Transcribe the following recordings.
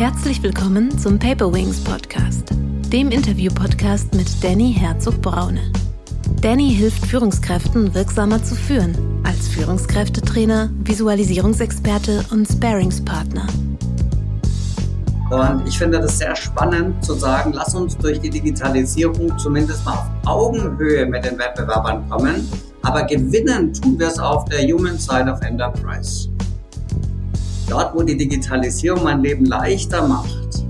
Herzlich willkommen zum Paper Wings Podcast, dem Interview-Podcast mit Danny Herzog-Braune. Danny hilft Führungskräften wirksamer zu führen, als Führungskräftetrainer, Visualisierungsexperte und Sparingspartner. Und ich finde das sehr spannend zu sagen, lass uns durch die Digitalisierung zumindest mal auf Augenhöhe mit den Wettbewerbern kommen, aber gewinnen tun wir es auf der Human Side of Enterprise. Dort, wo die Digitalisierung mein Leben leichter macht,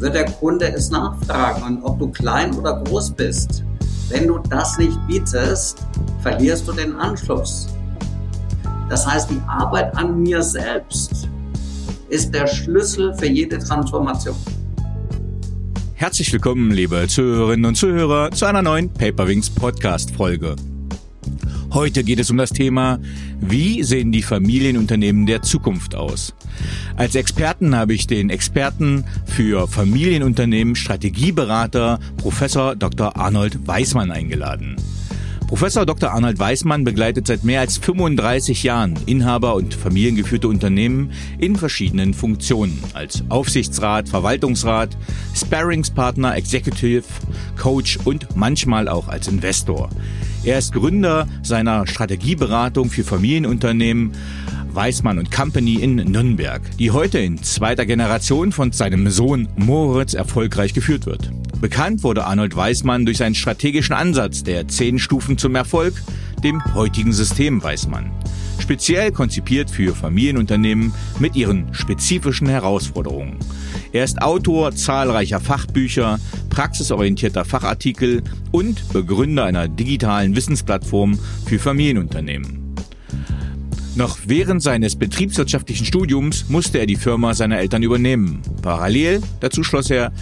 wird der Kunde es nachfragen. Und ob du klein oder groß bist, wenn du das nicht bietest, verlierst du den Anschluss. Das heißt, die Arbeit an mir selbst ist der Schlüssel für jede Transformation. Herzlich willkommen, liebe Zuhörerinnen und Zuhörer, zu einer neuen Paperwings Podcast Folge. Heute geht es um das Thema, wie sehen die Familienunternehmen der Zukunft aus? Als Experten habe ich den Experten für Familienunternehmen Strategieberater Professor Dr. Arnold Weismann eingeladen. Professor Dr. Arnold Weismann begleitet seit mehr als 35 Jahren Inhaber und familiengeführte Unternehmen in verschiedenen Funktionen als Aufsichtsrat, Verwaltungsrat, Sparringspartner, Executive, Coach und manchmal auch als Investor. Er ist Gründer seiner Strategieberatung für Familienunternehmen Weismann Company in Nürnberg, die heute in zweiter Generation von seinem Sohn Moritz erfolgreich geführt wird. Bekannt wurde Arnold Weismann durch seinen strategischen Ansatz der zehn Stufen zum Erfolg, dem heutigen System Weismann. Speziell konzipiert für Familienunternehmen mit ihren spezifischen Herausforderungen. Er ist Autor zahlreicher Fachbücher, praxisorientierter Fachartikel und Begründer einer digitalen Wissensplattform für Familienunternehmen. Noch während seines betriebswirtschaftlichen Studiums musste er die Firma seiner Eltern übernehmen. Parallel dazu schloss er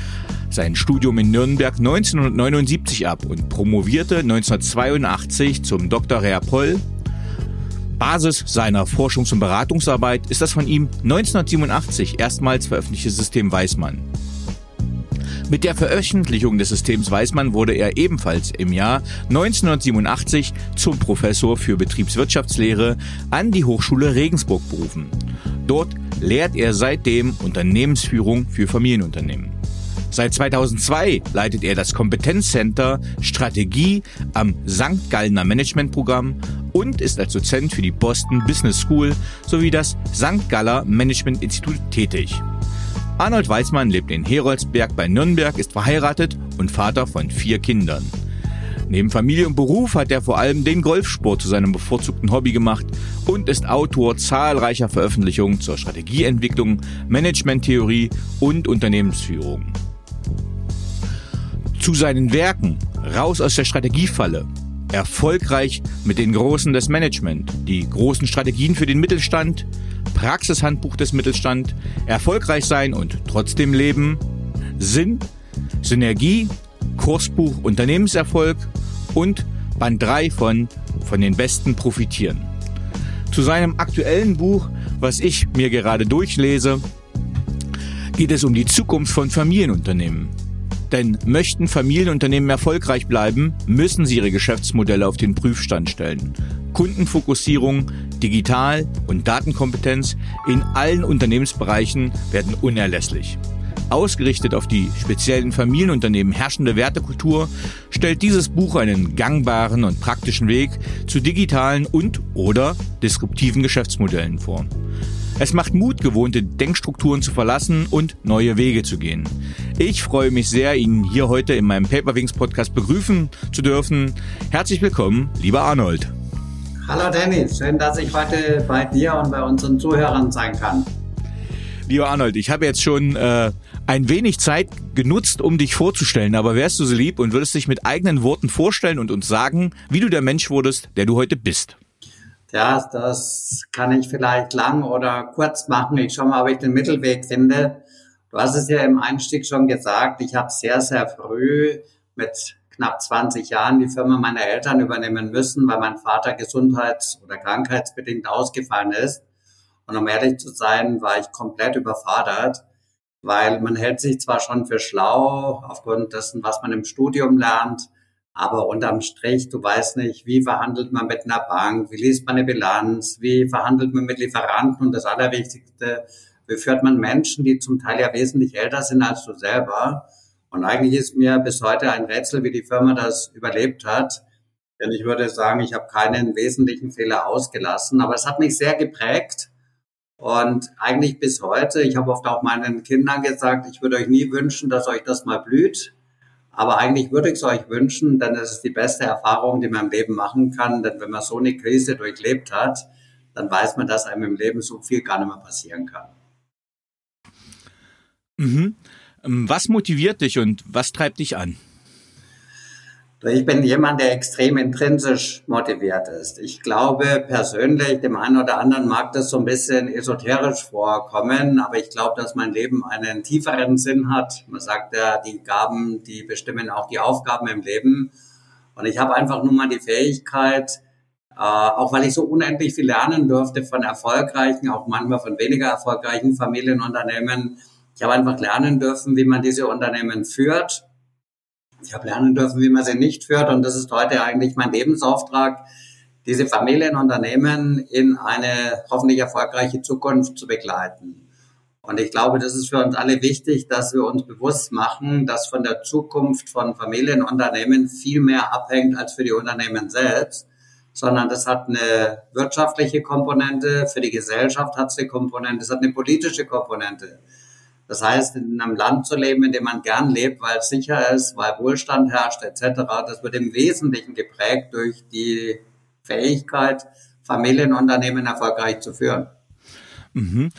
sein Studium in Nürnberg 1979 ab und promovierte 1982 zum Dr. Rea Poll. Basis seiner Forschungs- und Beratungsarbeit ist das von ihm 1987 erstmals veröffentlichte System Weismann. Mit der Veröffentlichung des Systems Weißmann wurde er ebenfalls im Jahr 1987 zum Professor für Betriebswirtschaftslehre an die Hochschule Regensburg berufen. Dort lehrt er seitdem Unternehmensführung für Familienunternehmen. Seit 2002 leitet er das Kompetenzcenter Strategie am St. Gallner Managementprogramm und ist als Dozent für die Boston Business School sowie das St. Galler Management Institut tätig. Arnold Weizmann lebt in Heroldsberg bei Nürnberg, ist verheiratet und Vater von vier Kindern. Neben Familie und Beruf hat er vor allem den Golfsport zu seinem bevorzugten Hobby gemacht und ist Autor zahlreicher Veröffentlichungen zur Strategieentwicklung, Managementtheorie und Unternehmensführung. Zu seinen Werken Raus aus der Strategiefalle, Erfolgreich mit den Großen des Management, die großen Strategien für den Mittelstand, Praxishandbuch des Mittelstand, erfolgreich sein und trotzdem leben, Sinn, Synergie, Kursbuch Unternehmenserfolg und Band 3 von Von den Besten profitieren. Zu seinem aktuellen Buch, was ich mir gerade durchlese, geht es um die Zukunft von Familienunternehmen. Denn möchten Familienunternehmen erfolgreich bleiben, müssen sie ihre Geschäftsmodelle auf den Prüfstand stellen. Kundenfokussierung, Digital- und Datenkompetenz in allen Unternehmensbereichen werden unerlässlich. Ausgerichtet auf die speziellen Familienunternehmen herrschende Wertekultur stellt dieses Buch einen gangbaren und praktischen Weg zu digitalen und oder disruptiven Geschäftsmodellen vor. Es macht Mut, gewohnte Denkstrukturen zu verlassen und neue Wege zu gehen. Ich freue mich sehr, Ihnen hier heute in meinem Paperwings Podcast begrüßen zu dürfen. Herzlich willkommen, lieber Arnold. Hallo Dennis, schön, dass ich heute bei dir und bei unseren Zuhörern sein kann. Lieber Arnold, ich habe jetzt schon äh, ein wenig Zeit genutzt, um dich vorzustellen, aber wärst du so lieb und würdest dich mit eigenen Worten vorstellen und uns sagen, wie du der Mensch wurdest, der du heute bist? Ja, das kann ich vielleicht lang oder kurz machen. Ich schaue mal, ob ich den Mittelweg finde. Du hast es ja im Einstieg schon gesagt. Ich habe sehr, sehr früh mit knapp 20 Jahren die Firma meiner Eltern übernehmen müssen, weil mein Vater gesundheits- oder krankheitsbedingt ausgefallen ist. Und um ehrlich zu sein, war ich komplett überfordert, weil man hält sich zwar schon für schlau aufgrund dessen, was man im Studium lernt, aber unterm Strich, du weißt nicht, wie verhandelt man mit einer Bank, wie liest man eine Bilanz, wie verhandelt man mit Lieferanten und das Allerwichtigste, beführt man Menschen, die zum Teil ja wesentlich älter sind als du selber. Und eigentlich ist mir bis heute ein Rätsel, wie die Firma das überlebt hat. Denn ich würde sagen, ich habe keinen wesentlichen Fehler ausgelassen. Aber es hat mich sehr geprägt. Und eigentlich bis heute, ich habe oft auch meinen Kindern gesagt, ich würde euch nie wünschen, dass euch das mal blüht. Aber eigentlich würde ich es euch wünschen, denn es ist die beste Erfahrung, die man im Leben machen kann. Denn wenn man so eine Krise durchlebt hat, dann weiß man, dass einem im Leben so viel gar nicht mehr passieren kann. Mhm. Ähm, was motiviert dich und was treibt dich an? Ich bin jemand, der extrem intrinsisch motiviert ist. Ich glaube persönlich, dem einen oder anderen mag das so ein bisschen esoterisch vorkommen, aber ich glaube, dass mein Leben einen tieferen Sinn hat. Man sagt ja, die Gaben, die bestimmen auch die Aufgaben im Leben. Und ich habe einfach nur mal die Fähigkeit, äh, auch weil ich so unendlich viel lernen durfte von erfolgreichen, auch manchmal von weniger erfolgreichen Familienunternehmen. Ich habe einfach lernen dürfen, wie man diese Unternehmen führt ich habe lernen dürfen, wie man sie nicht führt. Und das ist heute eigentlich mein Lebensauftrag, diese Familienunternehmen in eine hoffentlich erfolgreiche Zukunft zu begleiten. Und ich glaube, das ist für uns alle wichtig, dass wir uns bewusst machen, dass von der Zukunft von Familienunternehmen viel mehr abhängt als für die Unternehmen selbst, sondern das hat eine wirtschaftliche Komponente, für die Gesellschaft hat es eine Komponente, es hat eine politische Komponente. Das heißt, in einem Land zu leben, in dem man gern lebt, weil es sicher ist, weil Wohlstand herrscht etc., das wird im Wesentlichen geprägt durch die Fähigkeit, Familienunternehmen erfolgreich zu führen. Mhm.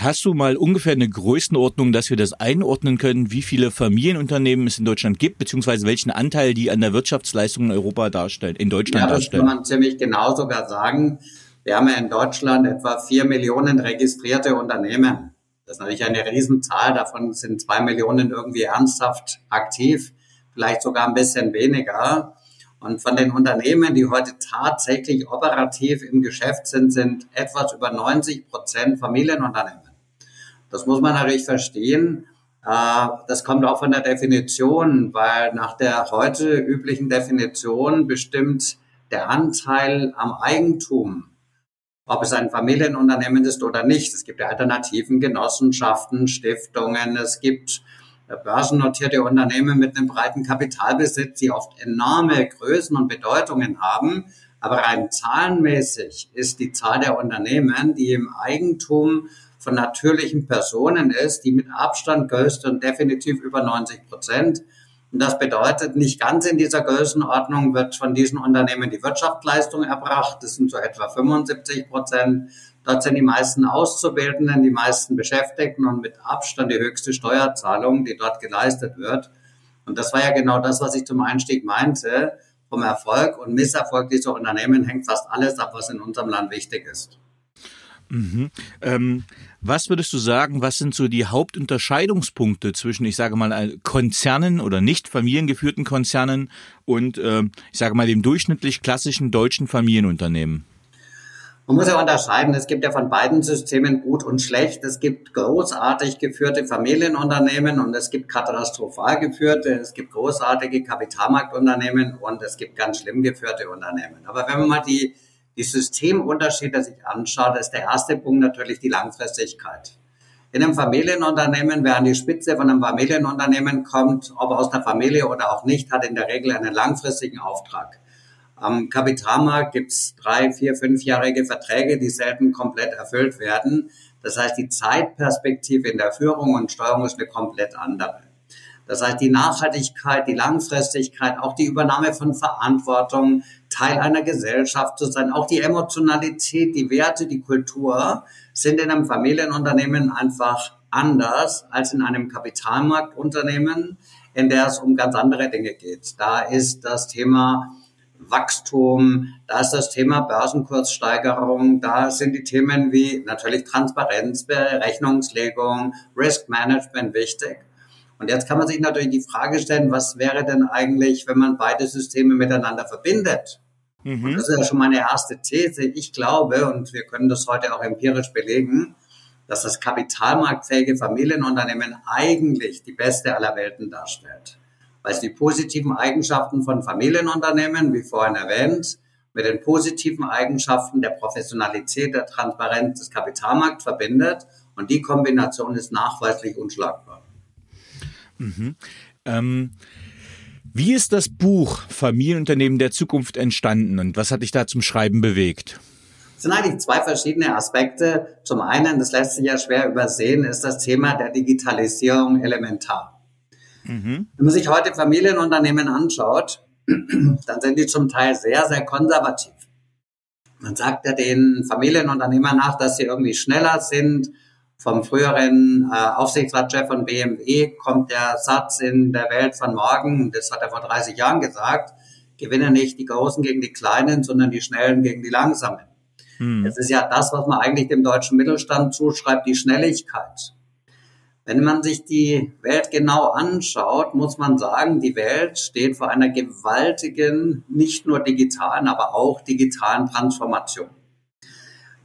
Hast du mal ungefähr eine Größenordnung, dass wir das einordnen können, wie viele Familienunternehmen es in Deutschland gibt, beziehungsweise welchen Anteil die an der Wirtschaftsleistung in Europa darstellen, in Deutschland ja, das darstellen? kann man ziemlich genau sogar sagen. Wir haben ja in Deutschland etwa vier Millionen registrierte Unternehmen. Das ist natürlich eine Riesenzahl. Davon sind zwei Millionen irgendwie ernsthaft aktiv, vielleicht sogar ein bisschen weniger. Und von den Unternehmen, die heute tatsächlich operativ im Geschäft sind, sind etwas über 90 Prozent Familienunternehmen. Das muss man natürlich verstehen. Äh, das kommt auch von der Definition, weil nach der heute üblichen Definition bestimmt der Anteil am Eigentum ob es ein Familienunternehmen ist oder nicht. Es gibt ja Alternativen, Genossenschaften, Stiftungen, es gibt äh, börsennotierte Unternehmen mit einem breiten Kapitalbesitz, die oft enorme Größen und Bedeutungen haben. Aber rein zahlenmäßig ist die Zahl der Unternehmen, die im Eigentum von natürlichen Personen ist, die mit Abstand größte und definitiv über 90 Prozent. Und das bedeutet, nicht ganz in dieser Größenordnung wird von diesen Unternehmen die Wirtschaftsleistung erbracht. Das sind so etwa 75 Prozent. Dort sind die meisten Auszubildenden, die meisten Beschäftigten und mit Abstand die höchste Steuerzahlung, die dort geleistet wird. Und das war ja genau das, was ich zum Einstieg meinte. Vom Erfolg und Misserfolg dieser Unternehmen hängt fast alles ab, was in unserem Land wichtig ist. Mhm. Ähm, was würdest du sagen, was sind so die Hauptunterscheidungspunkte zwischen, ich sage mal, Konzernen oder nicht familiengeführten Konzernen und, äh, ich sage mal, dem durchschnittlich klassischen deutschen Familienunternehmen? Man muss ja unterscheiden, es gibt ja von beiden Systemen gut und schlecht. Es gibt großartig geführte Familienunternehmen und es gibt katastrophal geführte, es gibt großartige Kapitalmarktunternehmen und es gibt ganz schlimm geführte Unternehmen. Aber wenn man mal die die Systemunterschiede sich anschaut, ist der erste Punkt natürlich die Langfristigkeit. In einem Familienunternehmen, wer an die Spitze von einem Familienunternehmen kommt, ob aus der Familie oder auch nicht, hat in der Regel einen langfristigen Auftrag. Am Kapitalmarkt gibt's drei, vier, fünfjährige Verträge, die selten komplett erfüllt werden. Das heißt, die Zeitperspektive in der Führung und Steuerung ist eine komplett andere. Das heißt, die Nachhaltigkeit, die Langfristigkeit, auch die Übernahme von Verantwortung, Teil einer Gesellschaft zu sein, auch die Emotionalität, die Werte, die Kultur sind in einem Familienunternehmen einfach anders als in einem Kapitalmarktunternehmen, in der es um ganz andere Dinge geht. Da ist das Thema Wachstum, da ist das Thema Börsenkurssteigerung, da sind die Themen wie natürlich Transparenz, Berechnungslegung, Risk Management wichtig. Und jetzt kann man sich natürlich die Frage stellen, was wäre denn eigentlich, wenn man beide Systeme miteinander verbindet? Mhm. das ist ja schon meine erste These. Ich glaube, und wir können das heute auch empirisch belegen, dass das kapitalmarktfähige Familienunternehmen eigentlich die beste aller Welten darstellt. Weil es die positiven Eigenschaften von Familienunternehmen, wie vorhin erwähnt, mit den positiven Eigenschaften der Professionalität, der Transparenz des Kapitalmarkts verbindet Und die Kombination ist nachweislich unschlagbar. Mhm. Ähm, wie ist das Buch Familienunternehmen der Zukunft entstanden und was hat dich da zum Schreiben bewegt? Es sind eigentlich zwei verschiedene Aspekte. Zum einen, das lässt sich ja schwer übersehen, ist das Thema der Digitalisierung elementar. Mhm. Wenn man sich heute Familienunternehmen anschaut, dann sind die zum Teil sehr, sehr konservativ. Man sagt ja den Familienunternehmern nach, dass sie irgendwie schneller sind. Vom früheren äh, Aufsichtsratschef von BMW kommt der Satz in der Welt von morgen, das hat er vor 30 Jahren gesagt, gewinnen nicht die Großen gegen die Kleinen, sondern die Schnellen gegen die Langsamen. Hm. Das ist ja das, was man eigentlich dem deutschen Mittelstand zuschreibt, die Schnelligkeit. Wenn man sich die Welt genau anschaut, muss man sagen, die Welt steht vor einer gewaltigen, nicht nur digitalen, aber auch digitalen Transformation.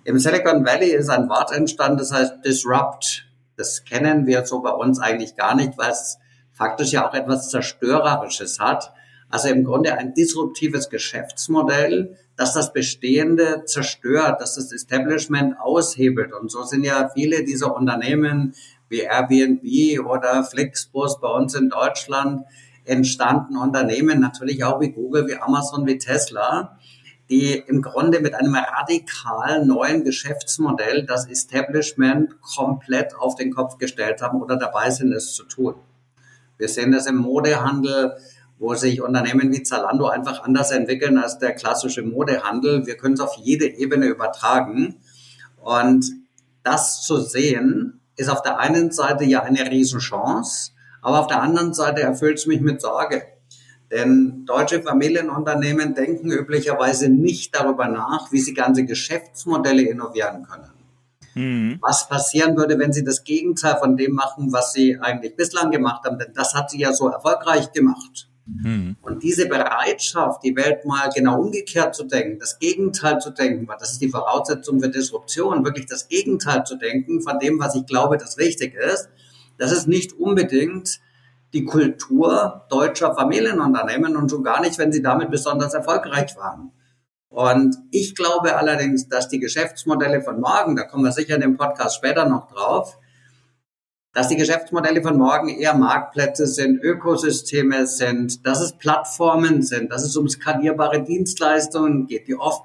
Im Silicon Valley ist ein Wort entstanden, das heißt Disrupt. Das kennen wir so bei uns eigentlich gar nicht, weil es faktisch ja auch etwas Zerstörerisches hat. Also im Grunde ein disruptives Geschäftsmodell, das das Bestehende zerstört, dass das Establishment aushebelt. Und so sind ja viele dieser Unternehmen wie Airbnb oder Flixbus bei uns in Deutschland entstanden. Unternehmen natürlich auch wie Google, wie Amazon, wie Tesla, die im Grunde mit einem radikal neuen Geschäftsmodell das Establishment komplett auf den Kopf gestellt haben oder dabei sind, es zu tun. Wir sehen das im Modehandel, wo sich Unternehmen wie Zalando einfach anders entwickeln als der klassische Modehandel. Wir können es auf jede Ebene übertragen. Und das zu sehen, ist auf der einen Seite ja eine Riesenchance, aber auf der anderen Seite erfüllt es mich mit Sorge. Denn deutsche Familienunternehmen denken üblicherweise nicht darüber nach, wie sie ganze Geschäftsmodelle innovieren können. Mhm. Was passieren würde, wenn sie das Gegenteil von dem machen, was sie eigentlich bislang gemacht haben? Denn das hat sie ja so erfolgreich gemacht. Mhm. Und diese Bereitschaft, die Welt mal genau umgekehrt zu denken, das Gegenteil zu denken, weil das ist die Voraussetzung für Disruption, wirklich das Gegenteil zu denken von dem, was ich glaube, das richtig ist, das ist nicht unbedingt die Kultur deutscher Familienunternehmen und schon gar nicht, wenn sie damit besonders erfolgreich waren. Und ich glaube allerdings, dass die Geschäftsmodelle von morgen, da kommen wir sicher in dem Podcast später noch drauf, dass die Geschäftsmodelle von morgen eher Marktplätze sind, Ökosysteme sind, dass es Plattformen sind, dass es um skalierbare Dienstleistungen geht, die oft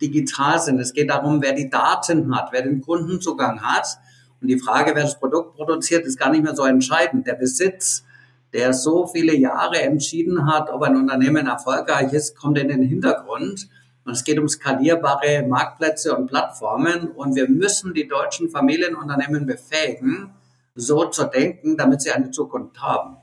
digital sind. Es geht darum, wer die Daten hat, wer den Kundenzugang hat. Und die Frage, wer das Produkt produziert, ist gar nicht mehr so entscheidend. Der Besitz, der so viele Jahre entschieden hat, ob ein Unternehmen erfolgreich ist, kommt in den Hintergrund. Und es geht um skalierbare Marktplätze und Plattformen. Und wir müssen die deutschen Familienunternehmen befähigen, so zu denken, damit sie eine Zukunft haben.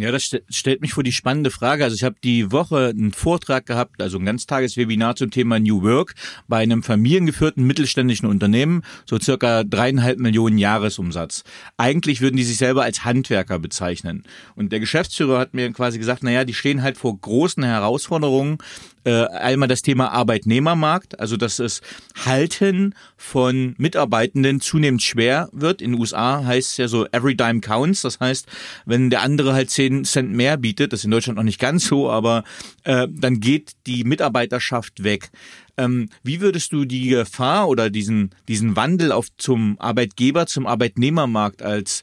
Ja, das st stellt mich vor die spannende Frage. Also ich habe die Woche einen Vortrag gehabt, also ein Ganztageswebinar zum Thema New Work bei einem familiengeführten mittelständischen Unternehmen, so circa dreieinhalb Millionen Jahresumsatz. Eigentlich würden die sich selber als Handwerker bezeichnen. Und der Geschäftsführer hat mir quasi gesagt, naja, die stehen halt vor großen Herausforderungen, äh, einmal das Thema Arbeitnehmermarkt, also dass es Halten von Mitarbeitenden zunehmend schwer wird. In den USA heißt es ja so, every dime counts. Das heißt, wenn der andere halt 10 Cent mehr bietet, das ist in Deutschland noch nicht ganz so, aber äh, dann geht die Mitarbeiterschaft weg. Ähm, wie würdest du die Gefahr oder diesen, diesen Wandel auf zum Arbeitgeber, zum Arbeitnehmermarkt als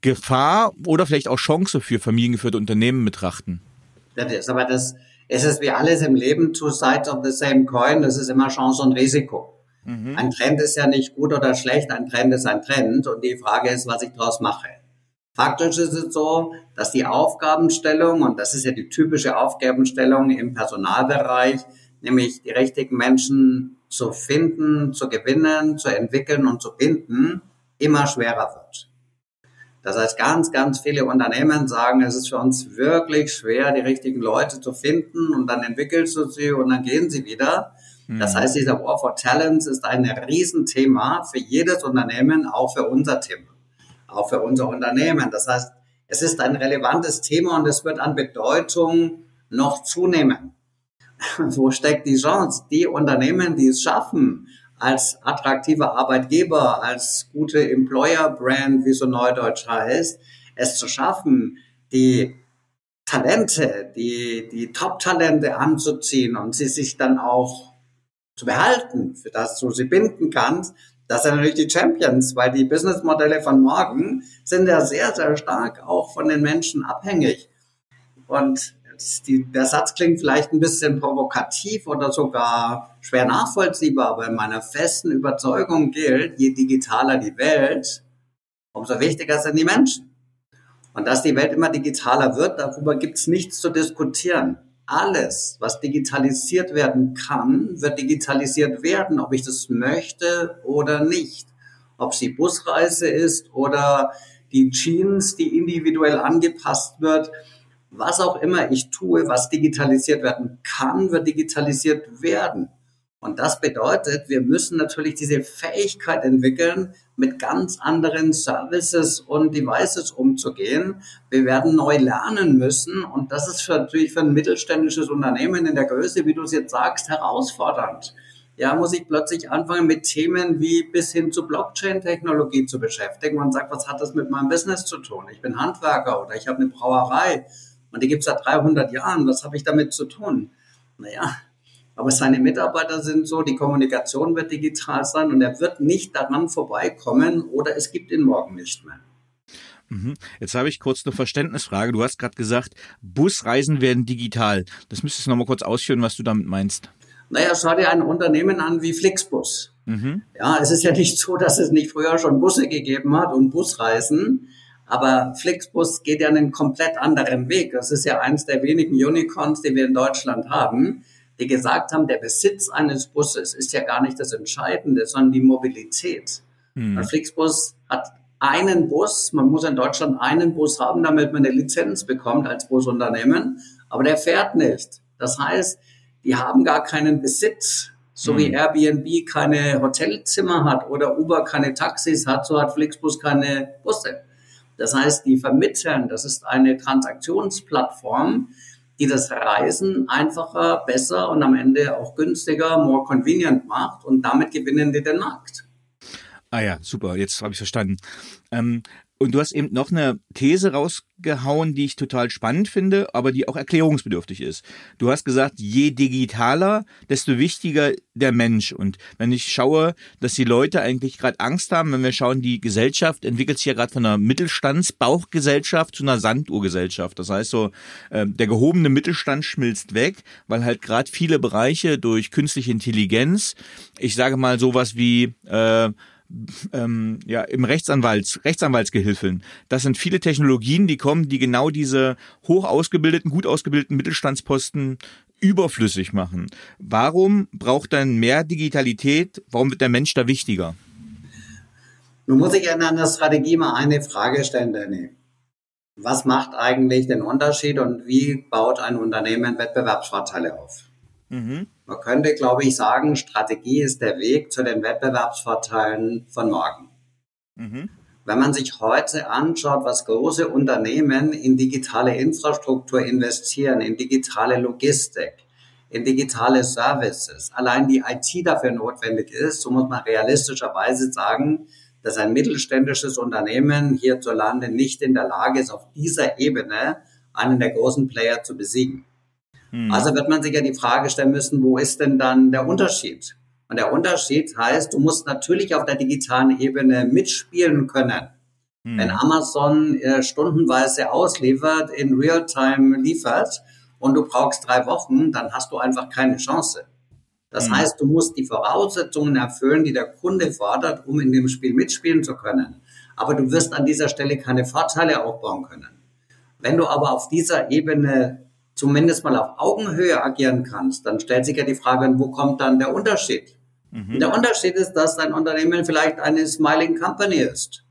Gefahr oder vielleicht auch Chance für familiengeführte Unternehmen betrachten? Das ist aber das, es ist wie alles im Leben, two sides of the same coin, das ist immer Chance und Risiko. Mhm. Ein Trend ist ja nicht gut oder schlecht, ein Trend ist ein Trend und die Frage ist, was ich daraus mache. Faktisch ist es so, dass die Aufgabenstellung, und das ist ja die typische Aufgabenstellung im Personalbereich, nämlich die richtigen Menschen zu finden, zu gewinnen, zu entwickeln und zu binden, immer schwerer wird. Das heißt, ganz, ganz viele Unternehmen sagen, es ist für uns wirklich schwer, die richtigen Leute zu finden und dann entwickelst du sie und dann gehen sie wieder. Das mhm. heißt, dieser War for Talents ist ein Riesenthema für jedes Unternehmen, auch für unser Thema, auch für unser Unternehmen. Das heißt, es ist ein relevantes Thema und es wird an Bedeutung noch zunehmen. Wo steckt die Chance? Die Unternehmen, die es schaffen, als attraktiver Arbeitgeber, als gute Employer-Brand, wie so neudeutsch heißt, es zu schaffen, die Talente, die, die Top-Talente anzuziehen und sie sich dann auch zu behalten, für das du sie binden kannst, das sind natürlich die Champions, weil die Businessmodelle von morgen sind ja sehr, sehr stark auch von den Menschen abhängig. Und die, der Satz klingt vielleicht ein bisschen provokativ oder sogar schwer nachvollziehbar, aber in meiner festen Überzeugung gilt, je digitaler die Welt, umso wichtiger sind die Menschen. Und dass die Welt immer digitaler wird, darüber gibt es nichts zu diskutieren. Alles, was digitalisiert werden kann, wird digitalisiert werden, ob ich das möchte oder nicht. Ob es die Busreise ist oder die Jeans, die individuell angepasst wird was auch immer ich tue, was digitalisiert werden kann, wird digitalisiert werden. Und das bedeutet, wir müssen natürlich diese Fähigkeit entwickeln, mit ganz anderen Services und Devices umzugehen. Wir werden neu lernen müssen. Und das ist für, natürlich für ein mittelständisches Unternehmen in der Größe, wie du es jetzt sagst, herausfordernd. Ja, muss ich plötzlich anfangen, mit Themen wie bis hin zu Blockchain-Technologie zu beschäftigen und sagt, was hat das mit meinem Business zu tun? Ich bin Handwerker oder ich habe eine Brauerei und die gibt es seit 300 Jahren. Was habe ich damit zu tun? Naja, aber seine Mitarbeiter sind so, die Kommunikation wird digital sein und er wird nicht daran vorbeikommen oder es gibt ihn morgen nicht mehr. Mhm. Jetzt habe ich kurz eine Verständnisfrage. Du hast gerade gesagt, Busreisen werden digital. Das müsstest du nochmal kurz ausführen, was du damit meinst. Naja, schau dir ein Unternehmen an wie Flixbus. Mhm. Ja, es ist ja nicht so, dass es nicht früher schon Busse gegeben hat und Busreisen. Aber Flixbus geht ja einen komplett anderen Weg. Das ist ja eines der wenigen Unicorns, die wir in Deutschland haben, die gesagt haben, der Besitz eines Busses ist ja gar nicht das Entscheidende, sondern die Mobilität. Mhm. Flixbus hat einen Bus, man muss in Deutschland einen Bus haben, damit man eine Lizenz bekommt als Busunternehmen, aber der fährt nicht. Das heißt, die haben gar keinen Besitz. So mhm. wie Airbnb keine Hotelzimmer hat oder Uber keine Taxis hat, so hat Flixbus keine Busse. Das heißt, die vermitteln, das ist eine Transaktionsplattform, die das Reisen einfacher, besser und am Ende auch günstiger, more convenient macht und damit gewinnen die den Markt. Ah ja, super, jetzt habe ich verstanden. Ähm, und du hast eben noch eine These rausgehauen, die ich total spannend finde, aber die auch erklärungsbedürftig ist. Du hast gesagt, je digitaler, desto wichtiger der Mensch. Und wenn ich schaue, dass die Leute eigentlich gerade Angst haben, wenn wir schauen, die Gesellschaft entwickelt sich ja gerade von einer Mittelstandsbauchgesellschaft zu einer Sanduhrgesellschaft. Das heißt so, äh, der gehobene Mittelstand schmilzt weg, weil halt gerade viele Bereiche durch künstliche Intelligenz, ich sage mal sowas wie äh, ähm, ja, im Rechtsanwalts, Rechtsanwaltsgehilfen. Das sind viele Technologien, die kommen, die genau diese hoch ausgebildeten, gut ausgebildeten Mittelstandsposten überflüssig machen. Warum braucht dann mehr Digitalität? Warum wird der Mensch da wichtiger? Nun muss ich in einer Strategie mal eine Frage stellen, Danny. Was macht eigentlich den Unterschied und wie baut ein Unternehmen Wettbewerbsvorteile auf? Mhm. Man könnte, glaube ich, sagen, Strategie ist der Weg zu den Wettbewerbsvorteilen von morgen. Mhm. Wenn man sich heute anschaut, was große Unternehmen in digitale Infrastruktur investieren, in digitale Logistik, in digitale Services, allein die IT dafür notwendig ist, so muss man realistischerweise sagen, dass ein mittelständisches Unternehmen hierzulande nicht in der Lage ist, auf dieser Ebene einen der großen Player zu besiegen. Mhm. Also wird man sich ja die Frage stellen müssen, wo ist denn dann der Unterschied? Und der Unterschied heißt, du musst natürlich auf der digitalen Ebene mitspielen können. Mhm. Wenn Amazon äh, stundenweise ausliefert, in Realtime liefert und du brauchst drei Wochen, dann hast du einfach keine Chance. Das mhm. heißt, du musst die Voraussetzungen erfüllen, die der Kunde fordert, um in dem Spiel mitspielen zu können. Aber du wirst an dieser Stelle keine Vorteile aufbauen können. Wenn du aber auf dieser Ebene zumindest mal auf Augenhöhe agieren kannst, dann stellt sich ja die Frage, wo kommt dann der Unterschied? Mhm. Der Unterschied ist, dass dein Unternehmen vielleicht eine Smiling Company ist.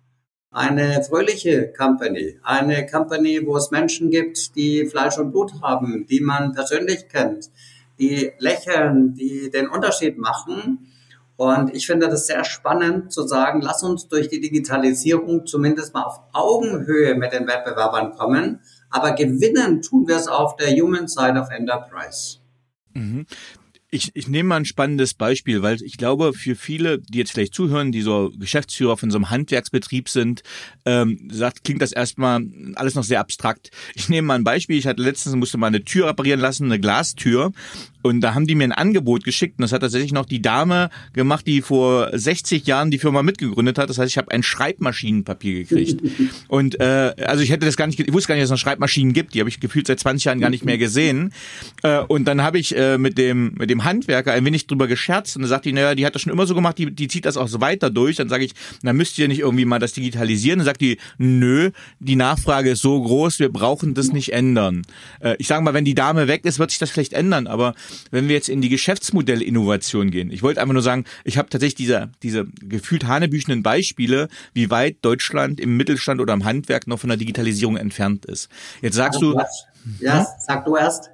Eine fröhliche Company. Eine Company, wo es Menschen gibt, die Fleisch und Blut haben, die man persönlich kennt, die lächeln, die den Unterschied machen. Und ich finde das sehr spannend zu sagen, lass uns durch die Digitalisierung zumindest mal auf Augenhöhe mit den Wettbewerbern kommen aber gewinnen tun wir es auf der Human Side of Enterprise. Mhm. Ich, ich nehme mal ein spannendes Beispiel, weil ich glaube, für viele, die jetzt vielleicht zuhören, die so Geschäftsführer von so einem Handwerksbetrieb sind, ähm, sagt, klingt das erstmal alles noch sehr abstrakt. Ich nehme mal ein Beispiel. Ich hatte letztens musste mal eine Tür reparieren lassen, eine Glastür. Und da haben die mir ein Angebot geschickt und das hat tatsächlich noch die Dame gemacht, die vor 60 Jahren die Firma mitgegründet hat. Das heißt, ich habe ein Schreibmaschinenpapier gekriegt. und äh, also ich hätte das gar nicht, ich wusste gar nicht, dass es noch Schreibmaschinen gibt. Die habe ich gefühlt seit 20 Jahren gar nicht mehr gesehen. Äh, und dann habe ich äh, mit dem mit dem Handwerker ein wenig drüber gescherzt und dann sagt die, naja, die hat das schon immer so gemacht, die, die zieht das auch so weiter durch. Dann sage ich, na müsst ihr nicht irgendwie mal das digitalisieren? Dann sagt die, nö, die Nachfrage ist so groß, wir brauchen das nicht ändern. Äh, ich sage mal, wenn die Dame weg ist, wird sich das vielleicht ändern. Aber wenn wir jetzt in die Geschäftsmodellinnovation gehen, ich wollte einfach nur sagen, ich habe tatsächlich diese, diese gefühlt hanebüchenden Beispiele, wie weit Deutschland im Mittelstand oder im Handwerk noch von der Digitalisierung entfernt ist. Jetzt sagst du. Ja, hm? sag du erst.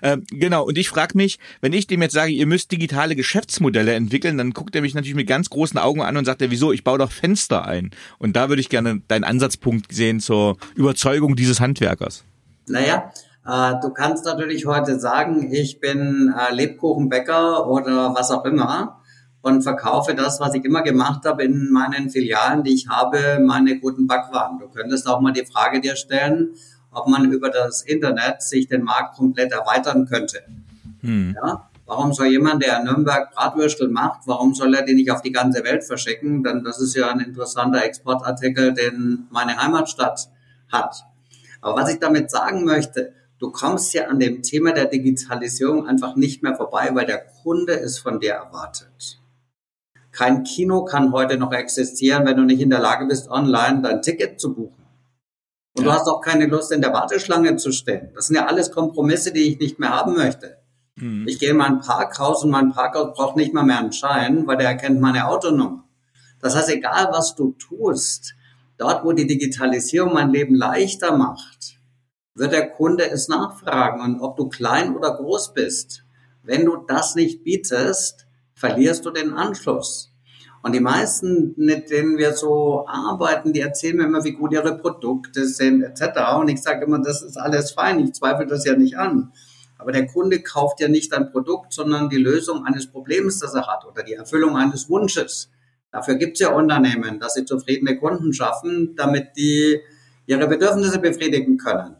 Äh, genau, und ich frage mich, wenn ich dem jetzt sage, ihr müsst digitale Geschäftsmodelle entwickeln, dann guckt er mich natürlich mit ganz großen Augen an und sagt, er, wieso, ich baue doch Fenster ein. Und da würde ich gerne deinen Ansatzpunkt sehen zur Überzeugung dieses Handwerkers. Naja, äh, du kannst natürlich heute sagen, ich bin äh, Lebkuchenbäcker oder was auch immer und verkaufe das, was ich immer gemacht habe in meinen Filialen, die ich habe, meine guten Backwaren. Du könntest auch mal die Frage dir stellen, ob man über das Internet sich den Markt komplett erweitern könnte. Hm. Ja? Warum soll jemand, der in Nürnberg Bratwürstel macht, warum soll er die nicht auf die ganze Welt verschicken? Denn das ist ja ein interessanter Exportartikel, den meine Heimatstadt hat. Aber was ich damit sagen möchte, du kommst ja an dem Thema der Digitalisierung einfach nicht mehr vorbei, weil der Kunde es von dir erwartet. Kein Kino kann heute noch existieren, wenn du nicht in der Lage bist, online dein Ticket zu buchen. Und ja. du hast auch keine Lust, in der Warteschlange zu stehen. Das sind ja alles Kompromisse, die ich nicht mehr haben möchte. Mhm. Ich gehe in mein Parkhaus und mein Parkhaus braucht nicht mal mehr einen Schein, weil der erkennt meine Autonummer. Das heißt, egal was du tust, dort, wo die Digitalisierung mein Leben leichter macht, wird der Kunde es nachfragen. Und ob du klein oder groß bist, wenn du das nicht bietest, verlierst du den Anschluss. Und die meisten, mit denen wir so arbeiten, die erzählen mir immer, wie gut ihre Produkte sind, etc. Und ich sage immer, das ist alles fein, ich zweifle das ja nicht an. Aber der Kunde kauft ja nicht ein Produkt, sondern die Lösung eines Problems, das er hat oder die Erfüllung eines Wunsches. Dafür gibt es ja Unternehmen, dass sie zufriedene Kunden schaffen, damit die ihre Bedürfnisse befriedigen können.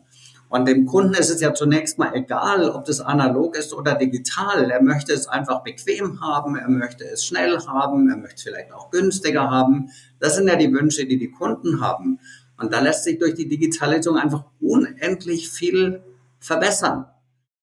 Und dem Kunden ist es ja zunächst mal egal, ob das analog ist oder digital. Er möchte es einfach bequem haben, er möchte es schnell haben, er möchte es vielleicht auch günstiger haben. Das sind ja die Wünsche, die die Kunden haben. Und da lässt sich durch die Digitalisierung einfach unendlich viel verbessern.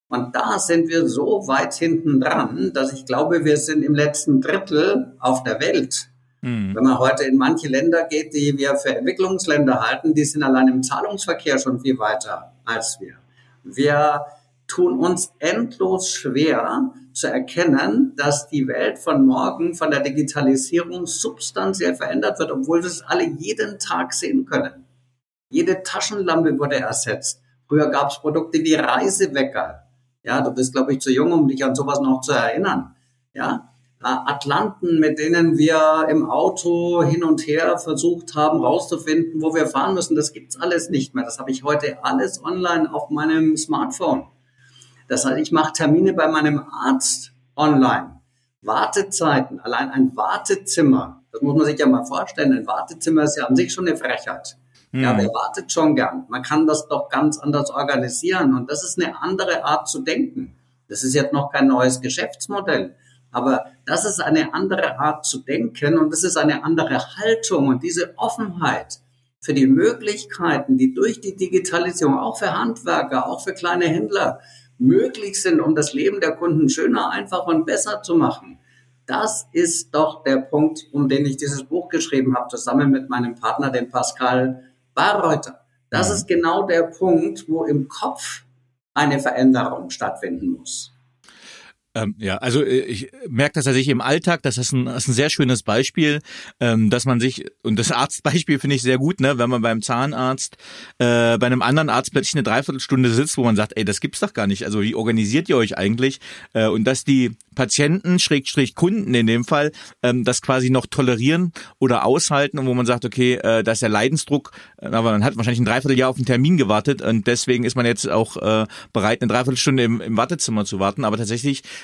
Und da sind wir so weit hinten dran, dass ich glaube, wir sind im letzten Drittel auf der Welt. Mhm. Wenn man heute in manche Länder geht, die wir für Entwicklungsländer halten, die sind allein im Zahlungsverkehr schon viel weiter als wir. Wir tun uns endlos schwer zu erkennen, dass die Welt von morgen von der Digitalisierung substanziell verändert wird, obwohl wir es alle jeden Tag sehen können. Jede Taschenlampe wurde ersetzt. Früher gab es Produkte wie Reisewecker. Ja, du bist, glaube ich, zu jung, um dich an sowas noch zu erinnern. Ja, Atlanten, mit denen wir im Auto hin und her versucht haben, rauszufinden, wo wir fahren müssen. Das gibt's alles nicht mehr. Das habe ich heute alles online auf meinem Smartphone. Das heißt, ich mache Termine bei meinem Arzt online. Wartezeiten, allein ein Wartezimmer, das muss man sich ja mal vorstellen. Ein Wartezimmer ist ja an sich schon eine Frechheit. Mhm. Ja, wer wartet schon gern? Man kann das doch ganz anders organisieren. Und das ist eine andere Art zu denken. Das ist jetzt noch kein neues Geschäftsmodell. Aber das ist eine andere Art zu denken und das ist eine andere Haltung und diese Offenheit für die Möglichkeiten, die durch die Digitalisierung auch für Handwerker, auch für kleine Händler möglich sind, um das Leben der Kunden schöner, einfacher und besser zu machen. Das ist doch der Punkt, um den ich dieses Buch geschrieben habe, zusammen mit meinem Partner, den Pascal Barreuter. Das ist genau der Punkt, wo im Kopf eine Veränderung stattfinden muss. Ähm, ja, also äh, ich merke das tatsächlich im Alltag, das ist ein, das ist ein sehr schönes Beispiel, ähm, dass man sich, und das Arztbeispiel finde ich sehr gut, ne, wenn man beim Zahnarzt äh, bei einem anderen Arzt plötzlich eine Dreiviertelstunde sitzt, wo man sagt, ey, das gibt's doch gar nicht. Also wie organisiert ihr euch eigentlich? Äh, und dass die Patienten, Schrägstrich Kunden in dem Fall, ähm, das quasi noch tolerieren oder aushalten und wo man sagt, okay, äh, da ist der Leidensdruck, äh, aber man hat wahrscheinlich ein Dreivierteljahr auf einen Termin gewartet und deswegen ist man jetzt auch äh, bereit, eine Dreiviertelstunde im, im Wartezimmer zu warten. Aber tatsächlich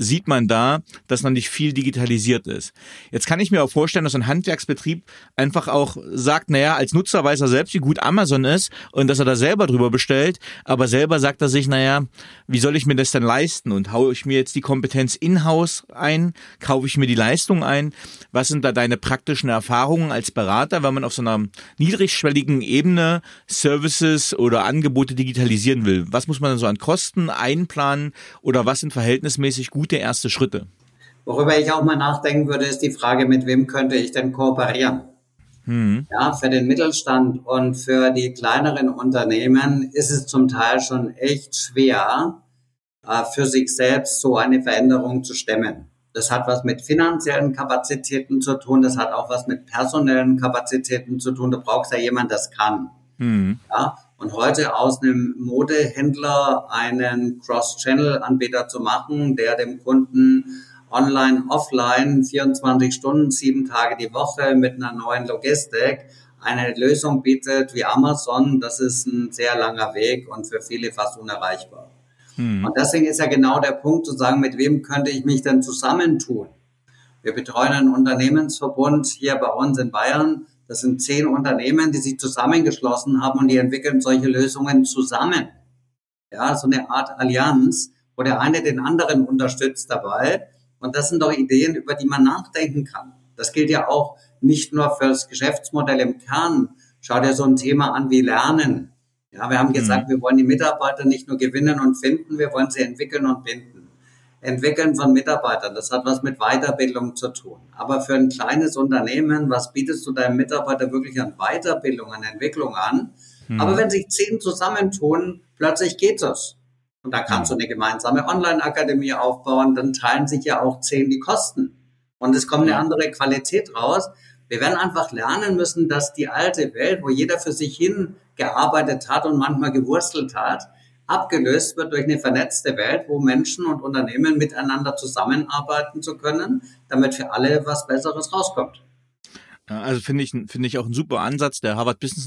sieht man da, dass noch nicht viel digitalisiert ist. Jetzt kann ich mir auch vorstellen, dass ein Handwerksbetrieb einfach auch sagt, naja, als Nutzer weiß er selbst, wie gut Amazon ist und dass er da selber drüber bestellt, aber selber sagt er sich, naja, wie soll ich mir das denn leisten und haue ich mir jetzt die Kompetenz in-house ein, kaufe ich mir die Leistung ein, was sind da deine praktischen Erfahrungen als Berater, wenn man auf so einer niedrigschwelligen Ebene Services oder Angebote digitalisieren will? Was muss man so an Kosten einplanen oder was sind verhältnismäßig gute erste Schritte? Worüber ich auch mal nachdenken würde, ist die Frage, mit wem könnte ich denn kooperieren? Hm. Ja, für den Mittelstand und für die kleineren Unternehmen ist es zum Teil schon echt schwer, äh, für sich selbst so eine Veränderung zu stemmen. Das hat was mit finanziellen Kapazitäten zu tun, das hat auch was mit personellen Kapazitäten zu tun. Du brauchst ja jemand, das kann. Mhm. Ja, und heute aus einem Modehändler einen Cross-Channel-Anbieter zu machen, der dem Kunden online, offline, 24 Stunden, sieben Tage die Woche mit einer neuen Logistik eine Lösung bietet wie Amazon, das ist ein sehr langer Weg und für viele fast unerreichbar. Hm. Und deswegen ist ja genau der Punkt zu sagen, mit wem könnte ich mich denn zusammentun? Wir betreuen einen Unternehmensverbund hier bei uns in Bayern. Das sind zehn Unternehmen, die sich zusammengeschlossen haben und die entwickeln solche Lösungen zusammen. Ja, so eine Art Allianz, wo der eine den anderen unterstützt dabei. Und das sind doch Ideen, über die man nachdenken kann. Das gilt ja auch nicht nur für das Geschäftsmodell im Kern. Schau dir so ein Thema an wie Lernen. Ja, wir haben gesagt, mhm. wir wollen die Mitarbeiter nicht nur gewinnen und finden, wir wollen sie entwickeln und binden. Entwickeln von Mitarbeitern, das hat was mit Weiterbildung zu tun. Aber für ein kleines Unternehmen, was bietest du deinem Mitarbeiter wirklich an Weiterbildung, an Entwicklung an? Mhm. Aber wenn sich zehn zusammentun, plötzlich geht das. Und da kannst du eine gemeinsame Online-Akademie aufbauen, dann teilen sich ja auch zehn die Kosten. Und es kommt eine andere Qualität raus. Wir werden einfach lernen müssen, dass die alte Welt, wo jeder für sich hin gearbeitet hat und manchmal gewurstelt hat, abgelöst wird durch eine vernetzte Welt, wo Menschen und Unternehmen miteinander zusammenarbeiten zu können, damit für alle was Besseres rauskommt. Also finde ich, finde ich auch ein super Ansatz. Der Harvard Business,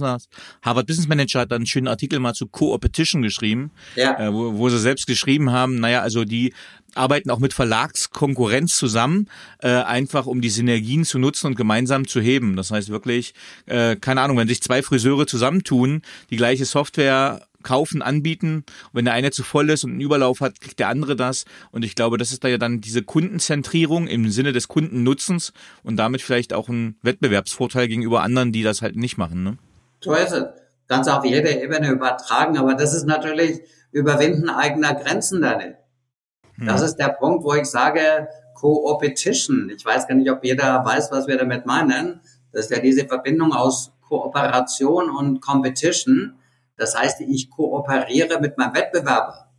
Harvard Business Manager hat dann einen schönen Artikel mal zu Co-Opetition geschrieben, ja. äh, wo, wo sie selbst geschrieben haben, naja, also die arbeiten auch mit Verlagskonkurrenz zusammen, äh, einfach um die Synergien zu nutzen und gemeinsam zu heben. Das heißt wirklich, äh, keine Ahnung, wenn sich zwei Friseure zusammentun, die gleiche Software kaufen, anbieten. Und wenn der eine zu voll ist und einen Überlauf hat, kriegt der andere das. Und ich glaube, das ist da ja dann diese Kundenzentrierung im Sinne des Kundennutzens und damit vielleicht auch ein Wettbewerbsvorteil gegenüber anderen, die das halt nicht machen. Ne? So ist es. Ganz auf jede Ebene übertragen. Aber das ist natürlich Überwinden eigener Grenzen da nicht. Das hm. ist der Punkt, wo ich sage, Co-Opetition. Ich weiß gar nicht, ob jeder weiß, was wir damit meinen. Das ist ja diese Verbindung aus Kooperation und Competition. Das heißt, ich kooperiere mit meinem Wettbewerber.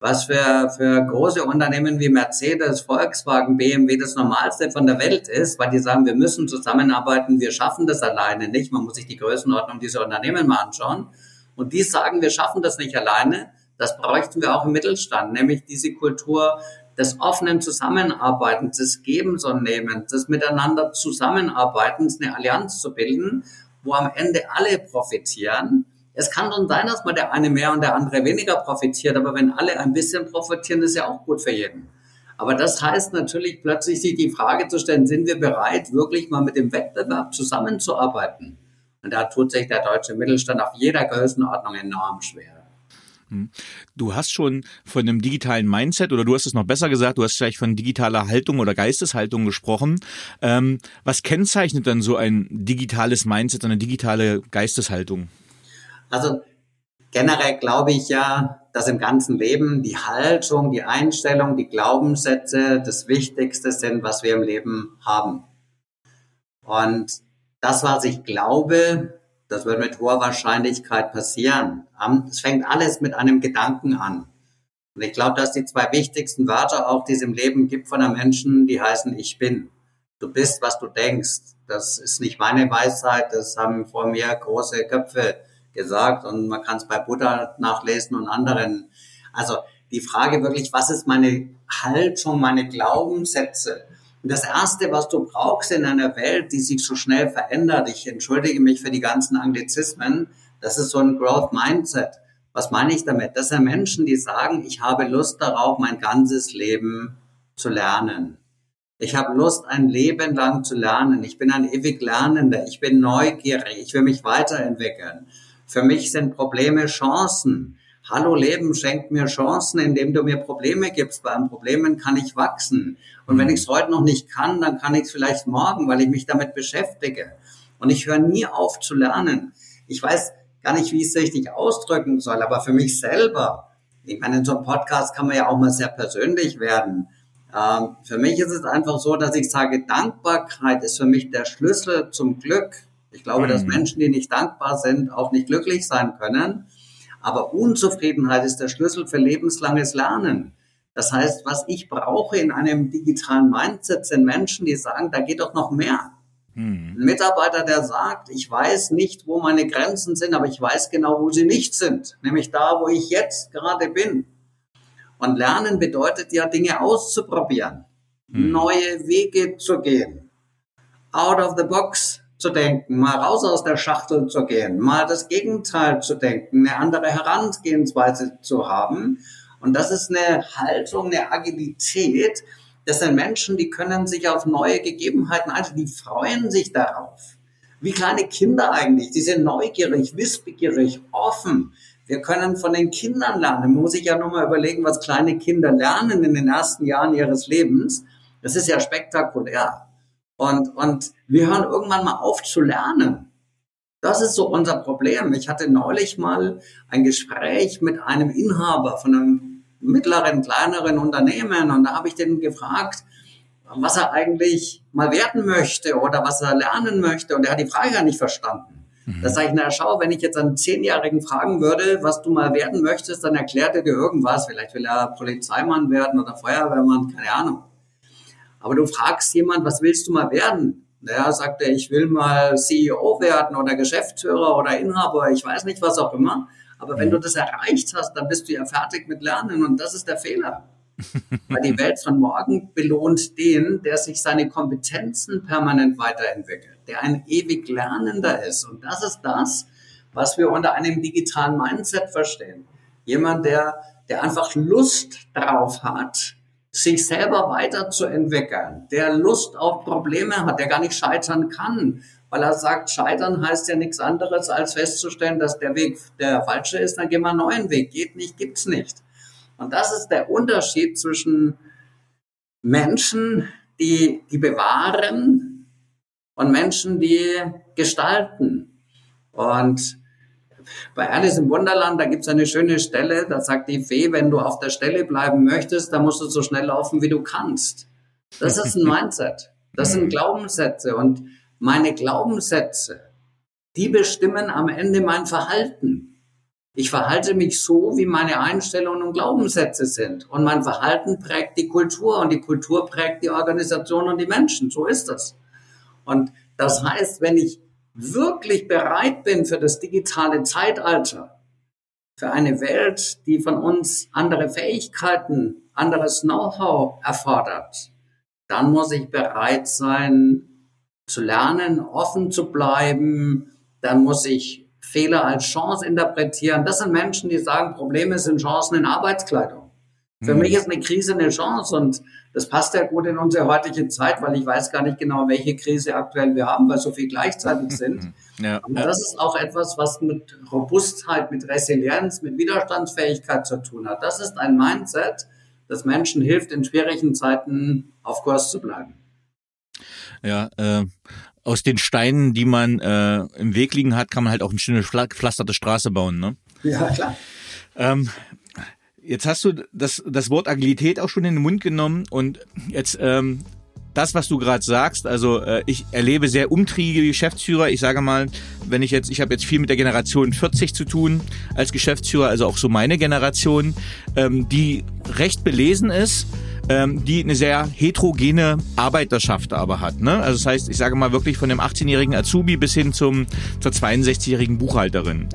Was für, für große Unternehmen wie Mercedes, Volkswagen, BMW das Normalste von der Welt ist, weil die sagen, wir müssen zusammenarbeiten, wir schaffen das alleine nicht. Man muss sich die Größenordnung dieser Unternehmen mal anschauen. Und die sagen, wir schaffen das nicht alleine das bräuchten wir auch im Mittelstand, nämlich diese Kultur des offenen Zusammenarbeitens, des Gebens und Nehmens, des Miteinander Zusammenarbeitens, eine Allianz zu bilden, wo am Ende alle profitieren. Es kann schon sein, dass mal der eine mehr und der andere weniger profitiert, aber wenn alle ein bisschen profitieren, ist ja auch gut für jeden. Aber das heißt natürlich plötzlich sich die Frage zu stellen, sind wir bereit, wirklich mal mit dem Wettbewerb zusammenzuarbeiten? Und da tut sich der deutsche Mittelstand auf jeder Größenordnung enorm schwer. Hm. Du hast schon von einem digitalen Mindset oder du hast es noch besser gesagt, du hast vielleicht von digitaler Haltung oder Geisteshaltung gesprochen. Ähm, was kennzeichnet dann so ein digitales Mindset, eine digitale Geisteshaltung? Also generell glaube ich ja, dass im ganzen Leben die Haltung, die Einstellung, die Glaubenssätze das Wichtigste sind, was wir im Leben haben. Und das, was ich glaube, das wird mit hoher Wahrscheinlichkeit passieren. Es fängt alles mit einem Gedanken an. Und ich glaube, dass die zwei wichtigsten Wörter auch, die es im Leben gibt von einem Menschen, die heißen Ich bin. Du bist, was du denkst. Das ist nicht meine Weisheit, das haben vor mir große Köpfe gesagt und man kann es bei Buddha nachlesen und anderen. Also die Frage wirklich, was ist meine Haltung, meine Glaubenssätze? Und das Erste, was du brauchst in einer Welt, die sich so schnell verändert, ich entschuldige mich für die ganzen Anglizismen, das ist so ein Growth Mindset. Was meine ich damit? Das sind Menschen, die sagen, ich habe Lust darauf, mein ganzes Leben zu lernen. Ich habe Lust, ein Leben lang zu lernen. Ich bin ein ewig Lernender. Ich bin neugierig. Ich will mich weiterentwickeln. Für mich sind Probleme Chancen. Hallo Leben schenkt mir Chancen, indem du mir Probleme gibst. Bei Problemen kann ich wachsen. Und wenn ich es heute noch nicht kann, dann kann ich es vielleicht morgen, weil ich mich damit beschäftige. Und ich höre nie auf zu lernen. Ich weiß gar nicht, wie ich es richtig ausdrücken soll, aber für mich selber, ich meine, in so einem Podcast kann man ja auch mal sehr persönlich werden. Ähm, für mich ist es einfach so, dass ich sage, Dankbarkeit ist für mich der Schlüssel zum Glück. Ich glaube, mhm. dass Menschen, die nicht dankbar sind, auch nicht glücklich sein können. Aber Unzufriedenheit ist der Schlüssel für lebenslanges Lernen. Das heißt, was ich brauche in einem digitalen Mindset sind Menschen, die sagen, da geht doch noch mehr. Mhm. Ein Mitarbeiter, der sagt, ich weiß nicht, wo meine Grenzen sind, aber ich weiß genau, wo sie nicht sind. Nämlich da, wo ich jetzt gerade bin. Und Lernen bedeutet ja, Dinge auszuprobieren, hm. neue Wege zu gehen, out of the box zu denken, mal raus aus der Schachtel zu gehen, mal das Gegenteil zu denken, eine andere Herangehensweise zu haben. Und das ist eine Haltung, eine Agilität. Das sind Menschen, die können sich auf neue Gegebenheiten einstellen, die freuen sich darauf. Wie kleine Kinder eigentlich. Die sind neugierig, wissbegierig, offen. Wir können von den Kindern lernen. Man muss sich ja nur mal überlegen, was kleine Kinder lernen in den ersten Jahren ihres Lebens. Das ist ja spektakulär. Und, und wir hören irgendwann mal auf zu lernen. Das ist so unser Problem. Ich hatte neulich mal ein Gespräch mit einem Inhaber von einem mittleren, kleineren Unternehmen und da habe ich den gefragt, was er eigentlich mal werden möchte oder was er lernen möchte und er hat die Frage ja nicht verstanden. Mhm. Da sage ich, na schau, wenn ich jetzt einen Zehnjährigen fragen würde, was du mal werden möchtest, dann erklärt er dir irgendwas. Vielleicht will er Polizeimann werden oder Feuerwehrmann, keine Ahnung. Aber du fragst jemand, was willst du mal werden? Naja, sagt er, ich will mal CEO werden oder Geschäftsführer oder Inhaber, ich weiß nicht, was auch immer. Aber wenn du das erreicht hast, dann bist du ja fertig mit Lernen und das ist der Fehler. Weil die Welt von morgen belohnt den, der sich seine Kompetenzen permanent weiterentwickelt, der ein ewig Lernender ist. Und das ist das, was wir unter einem digitalen Mindset verstehen. Jemand, der, der einfach Lust drauf hat, sich selber weiterzuentwickeln, der Lust auf Probleme hat, der gar nicht scheitern kann, weil er sagt, scheitern heißt ja nichts anderes, als festzustellen, dass der Weg der falsche ist, dann gehen wir einen neuen Weg. Geht nicht, gibt's nicht. Und das ist der Unterschied zwischen Menschen, die, die bewahren und Menschen, die gestalten. Und bei Alice im Wunderland, da gibt es eine schöne Stelle, da sagt die Fee, wenn du auf der Stelle bleiben möchtest, dann musst du so schnell laufen, wie du kannst. Das ist ein Mindset. Das sind Glaubenssätze. Und meine Glaubenssätze, die bestimmen am Ende mein Verhalten. Ich verhalte mich so, wie meine Einstellungen und Glaubenssätze sind. Und mein Verhalten prägt die Kultur und die Kultur prägt die Organisation und die Menschen. So ist das. Und das heißt, wenn ich wirklich bereit bin für das digitale Zeitalter, für eine Welt, die von uns andere Fähigkeiten, anderes Know-how erfordert, dann muss ich bereit sein zu lernen, offen zu bleiben, dann muss ich Fehler als Chance interpretieren. Das sind Menschen, die sagen, Probleme sind Chancen in Arbeitskleidung. Für mich ist eine Krise eine Chance und das passt ja gut in unsere heutige Zeit, weil ich weiß gar nicht genau, welche Krise aktuell wir haben, weil so viel gleichzeitig sind. Ja, und das ist auch etwas, was mit Robustheit, mit Resilienz, mit Widerstandsfähigkeit zu tun hat. Das ist ein Mindset, das Menschen hilft, in schwierigen Zeiten auf Kurs zu bleiben. Ja, äh, aus den Steinen, die man äh, im Weg liegen hat, kann man halt auch eine schöne gepflasterte Straße bauen. Ne? Ja, klar. Ähm, jetzt hast du das, das Wort Agilität auch schon in den Mund genommen und jetzt ähm, das, was du gerade sagst, also äh, ich erlebe sehr umtriebige Geschäftsführer. Ich sage mal, wenn ich jetzt, ich habe jetzt viel mit der Generation 40 zu tun als Geschäftsführer, also auch so meine Generation, ähm, die recht belesen ist, ähm, die eine sehr heterogene Arbeiterschaft aber hat. Ne? Also das heißt, ich sage mal wirklich von dem 18-jährigen Azubi bis hin zum zur 62-jährigen Buchhalterin.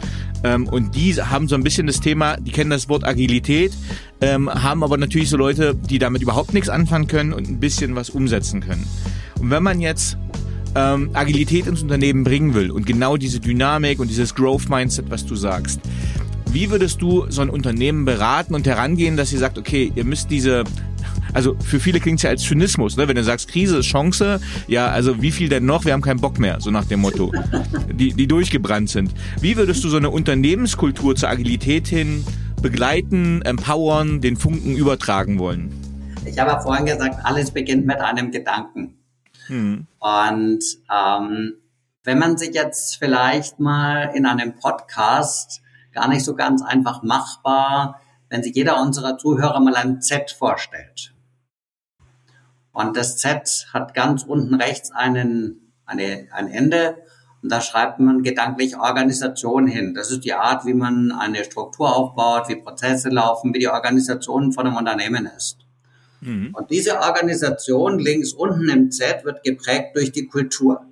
Ähm, und die haben so ein bisschen das Thema, die kennen das Wort Agilität, ähm, haben aber natürlich so Leute, die damit überhaupt nichts anfangen können und ein bisschen was umsetzen können. Und wenn man jetzt ähm, Agilität ins Unternehmen bringen will und genau diese Dynamik und dieses Growth Mindset, was du sagst, wie würdest du so ein Unternehmen beraten und herangehen, dass ihr sagt, okay, ihr müsst diese also für viele klingt es ja als Zynismus, ne? wenn du sagst, Krise ist Chance, ja, also wie viel denn noch? Wir haben keinen Bock mehr, so nach dem Motto, die, die durchgebrannt sind. Wie würdest du so eine Unternehmenskultur zur Agilität hin begleiten, empowern, den Funken übertragen wollen? Ich habe ja vorhin gesagt, alles beginnt mit einem Gedanken. Hm. Und ähm, wenn man sich jetzt vielleicht mal in einem Podcast gar nicht so ganz einfach machbar, wenn sich jeder unserer Zuhörer mal ein Z vorstellt. Und das Z hat ganz unten rechts einen, eine, ein Ende und da schreibt man gedanklich Organisation hin. Das ist die Art, wie man eine Struktur aufbaut, wie Prozesse laufen, wie die Organisation von einem Unternehmen ist. Mhm. Und diese Organisation links unten im Z wird geprägt durch die Kultur.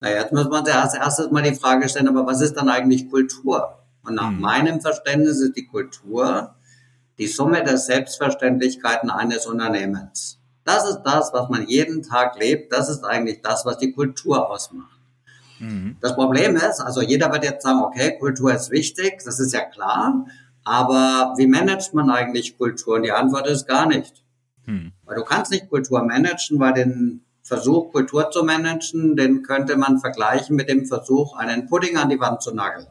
Naja, jetzt muss man sich als erstes mal die Frage stellen, aber was ist dann eigentlich Kultur? Und nach mhm. meinem Verständnis ist die Kultur die Summe der Selbstverständlichkeiten eines Unternehmens. Das ist das, was man jeden Tag lebt. Das ist eigentlich das, was die Kultur ausmacht. Mhm. Das Problem ist, also jeder wird jetzt sagen, okay, Kultur ist wichtig, das ist ja klar. Aber wie managt man eigentlich Kultur? Und die Antwort ist gar nicht. Mhm. Weil du kannst nicht Kultur managen, weil den Versuch, Kultur zu managen, den könnte man vergleichen mit dem Versuch, einen Pudding an die Wand zu nageln.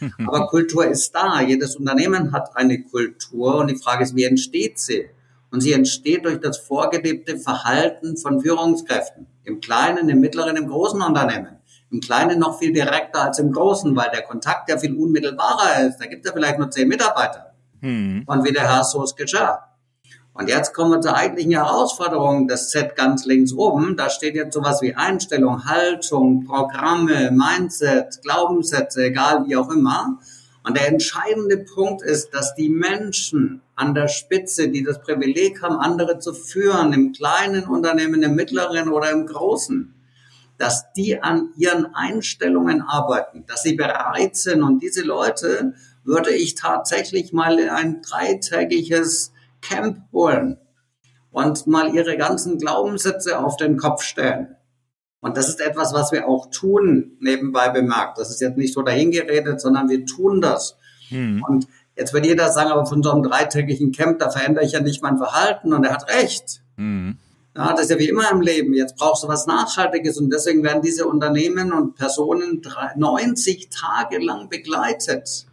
Aber Kultur ist da. Jedes Unternehmen hat eine Kultur und die Frage ist, wie entsteht sie? Und sie entsteht durch das vorgelebte Verhalten von Führungskräften. Im kleinen, im mittleren, im großen Unternehmen. Im Kleinen noch viel direkter als im Großen, weil der Kontakt ja viel unmittelbarer ist. Da gibt es ja vielleicht nur zehn Mitarbeiter. Hm. Und wie der Herr so es geschah. Und jetzt kommen wir zur eigentlichen Herausforderung, das Set ganz links oben. Da steht jetzt sowas wie Einstellung, Haltung, Programme, Mindset, Glaubenssätze, egal wie auch immer. Und der entscheidende Punkt ist, dass die Menschen an der Spitze, die das Privileg haben, andere zu führen, im kleinen Unternehmen, im mittleren oder im großen, dass die an ihren Einstellungen arbeiten, dass sie bereit sind. Und diese Leute würde ich tatsächlich mal ein dreitägiges Camp holen und mal ihre ganzen Glaubenssätze auf den Kopf stellen. Und das ist etwas, was wir auch tun, nebenbei bemerkt. Das ist jetzt nicht so dahingeredet, sondern wir tun das. Hm. Und jetzt wird jeder sagen, aber von so einem dreitägigen Camp, da verändere ich ja nicht mein Verhalten und er hat recht. Hm. Ja, das ist ja wie immer im Leben. Jetzt brauchst du was Nachhaltiges und deswegen werden diese Unternehmen und Personen 90 Tage lang begleitet.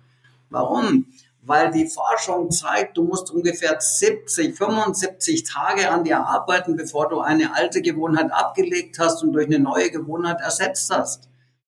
Warum? weil die Forschung zeigt, du musst ungefähr 70, 75 Tage an dir arbeiten, bevor du eine alte Gewohnheit abgelegt hast und durch eine neue Gewohnheit ersetzt hast.